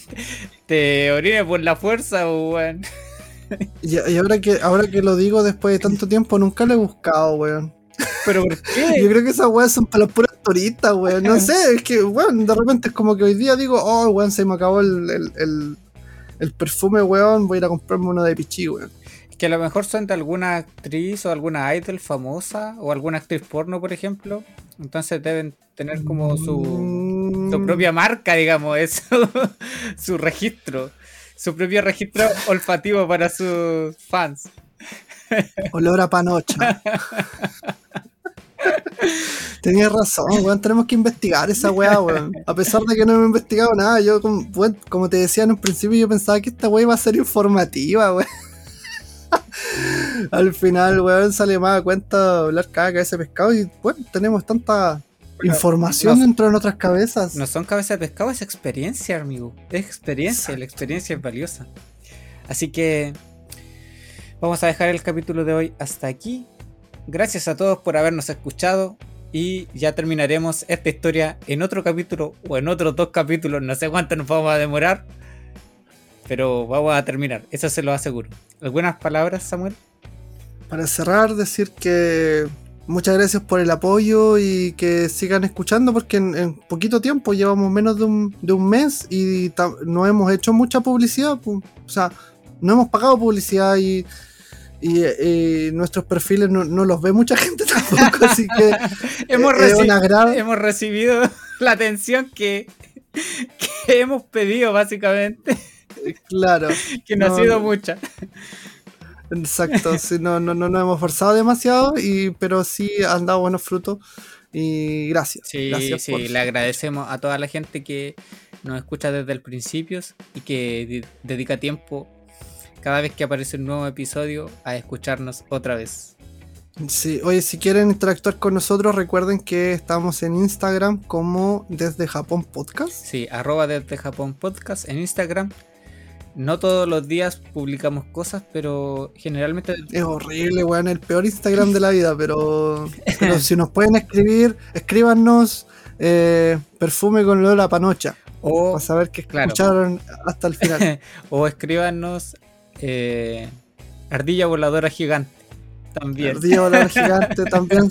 te orine por la fuerza, weón. Y, y ahora que ahora que lo digo después de tanto tiempo, nunca lo he buscado, weón. Pero ¿por Yo qué? creo que esas weas son para los puros turistas, weón. No sé, es que, weón, de repente es como que hoy día digo, oh, weón, se me acabó el, el, el- el perfume, weón, voy a ir a comprarme uno de pichi, weón. Que a lo mejor son de alguna actriz o alguna idol famosa o alguna actriz porno, por ejemplo. Entonces deben tener como su, Mm, su propia marca, digamos, eso, su registro, su propio registro olfativo para sus fans. Olor a panocha. Tenías razón, weón, tenemos que investigar esa weá, weón. A pesar de que no hemos investigado nada, yo, como, weón, como te decía en un principio, yo pensaba que esta weá iba a ser informativa, weón. Al final, weón, sale más a cuenta hablar cada cabeza de pescado y, bueno, tenemos tanta información no- dentro de nuestras cabezas. No son cabezas de pescado, es experiencia, amigo. Es experiencia, Exacto. la experiencia es valiosa. Así que vamos a dejar el capítulo de hoy hasta aquí. Gracias a todos por habernos escuchado y ya terminaremos esta historia en otro capítulo o en otros dos capítulos. No sé cuánto nos vamos a demorar, pero vamos a terminar, eso se lo aseguro. ¿Algunas palabras, Samuel? Para cerrar, decir que muchas gracias por el apoyo y que sigan escuchando porque en, poquito tiempo, llevamos menos de un, de un mes y no hemos hecho mucha publicidad. pu. O sea, no hemos pagado publicidad y, y, eh, nuestros perfiles no, no los ve mucha gente tampoco, así que hemos, agrado. hemos recibido la atención que, que hemos pedido, básicamente, Claro, que no, No, ha sido mucha. exacto. sí, no, no, no nos hemos forzado demasiado, y, pero sí han dado buenos frutos y gracias. Sí, gracias sí, por- le agradecemos a toda la gente que nos escucha desde el principio y que di- dedica tiempo cada vez que aparece un nuevo episodio a escucharnos otra vez. Sí, oye, si quieren interactuar con nosotros, recuerden que estamos en Instagram como Desde Japón Podcast. Sí, arroba desde Japón Podcast en Instagram. No todos los días publicamos cosas, pero generalmente Es horrible, weón, el peor Instagram de la vida, pero, pero si nos pueden escribir, escríbanos eh, perfume con olor a panocha, o, para saber que claro. escucharon hasta el final. o escríbanos eh, ardilla voladora gigante. También. Ardilla voladora gigante también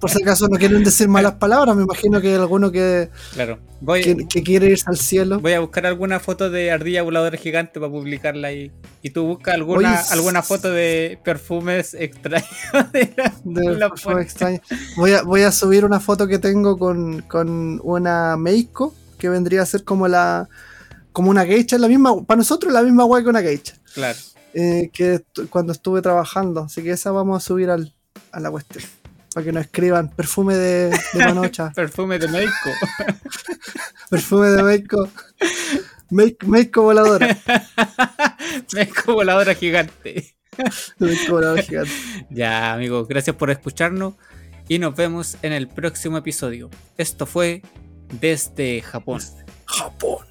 por si acaso no quieren decir malas palabras, me imagino que hay alguno que, Claro. Voy, que, que quiere irse al cielo. Voy a buscar alguna foto de ardilla voladora gigante para publicarla ahí. Y tú busca alguna, Oye, alguna foto de perfumes extraños de la- la. Voy a, voy a subir una foto que tengo con, con una Meiko, que vendría a ser como la como una geisha, la misma, para nosotros la misma guay que una geisha, Claro. eh, que cuando estuve trabajando, así que esa vamos a subir al, a la cuestión, para que nos escriban perfume de, de Panocha, Perfume de Meiko. perfume de Meiko, Meiko, Meiko voladora, Meiko voladora gigante. Meiko voladora gigante. Ya, amigos, gracias por escucharnos. Y nos vemos en el próximo episodio. Esto fue Desde Japón. Japón.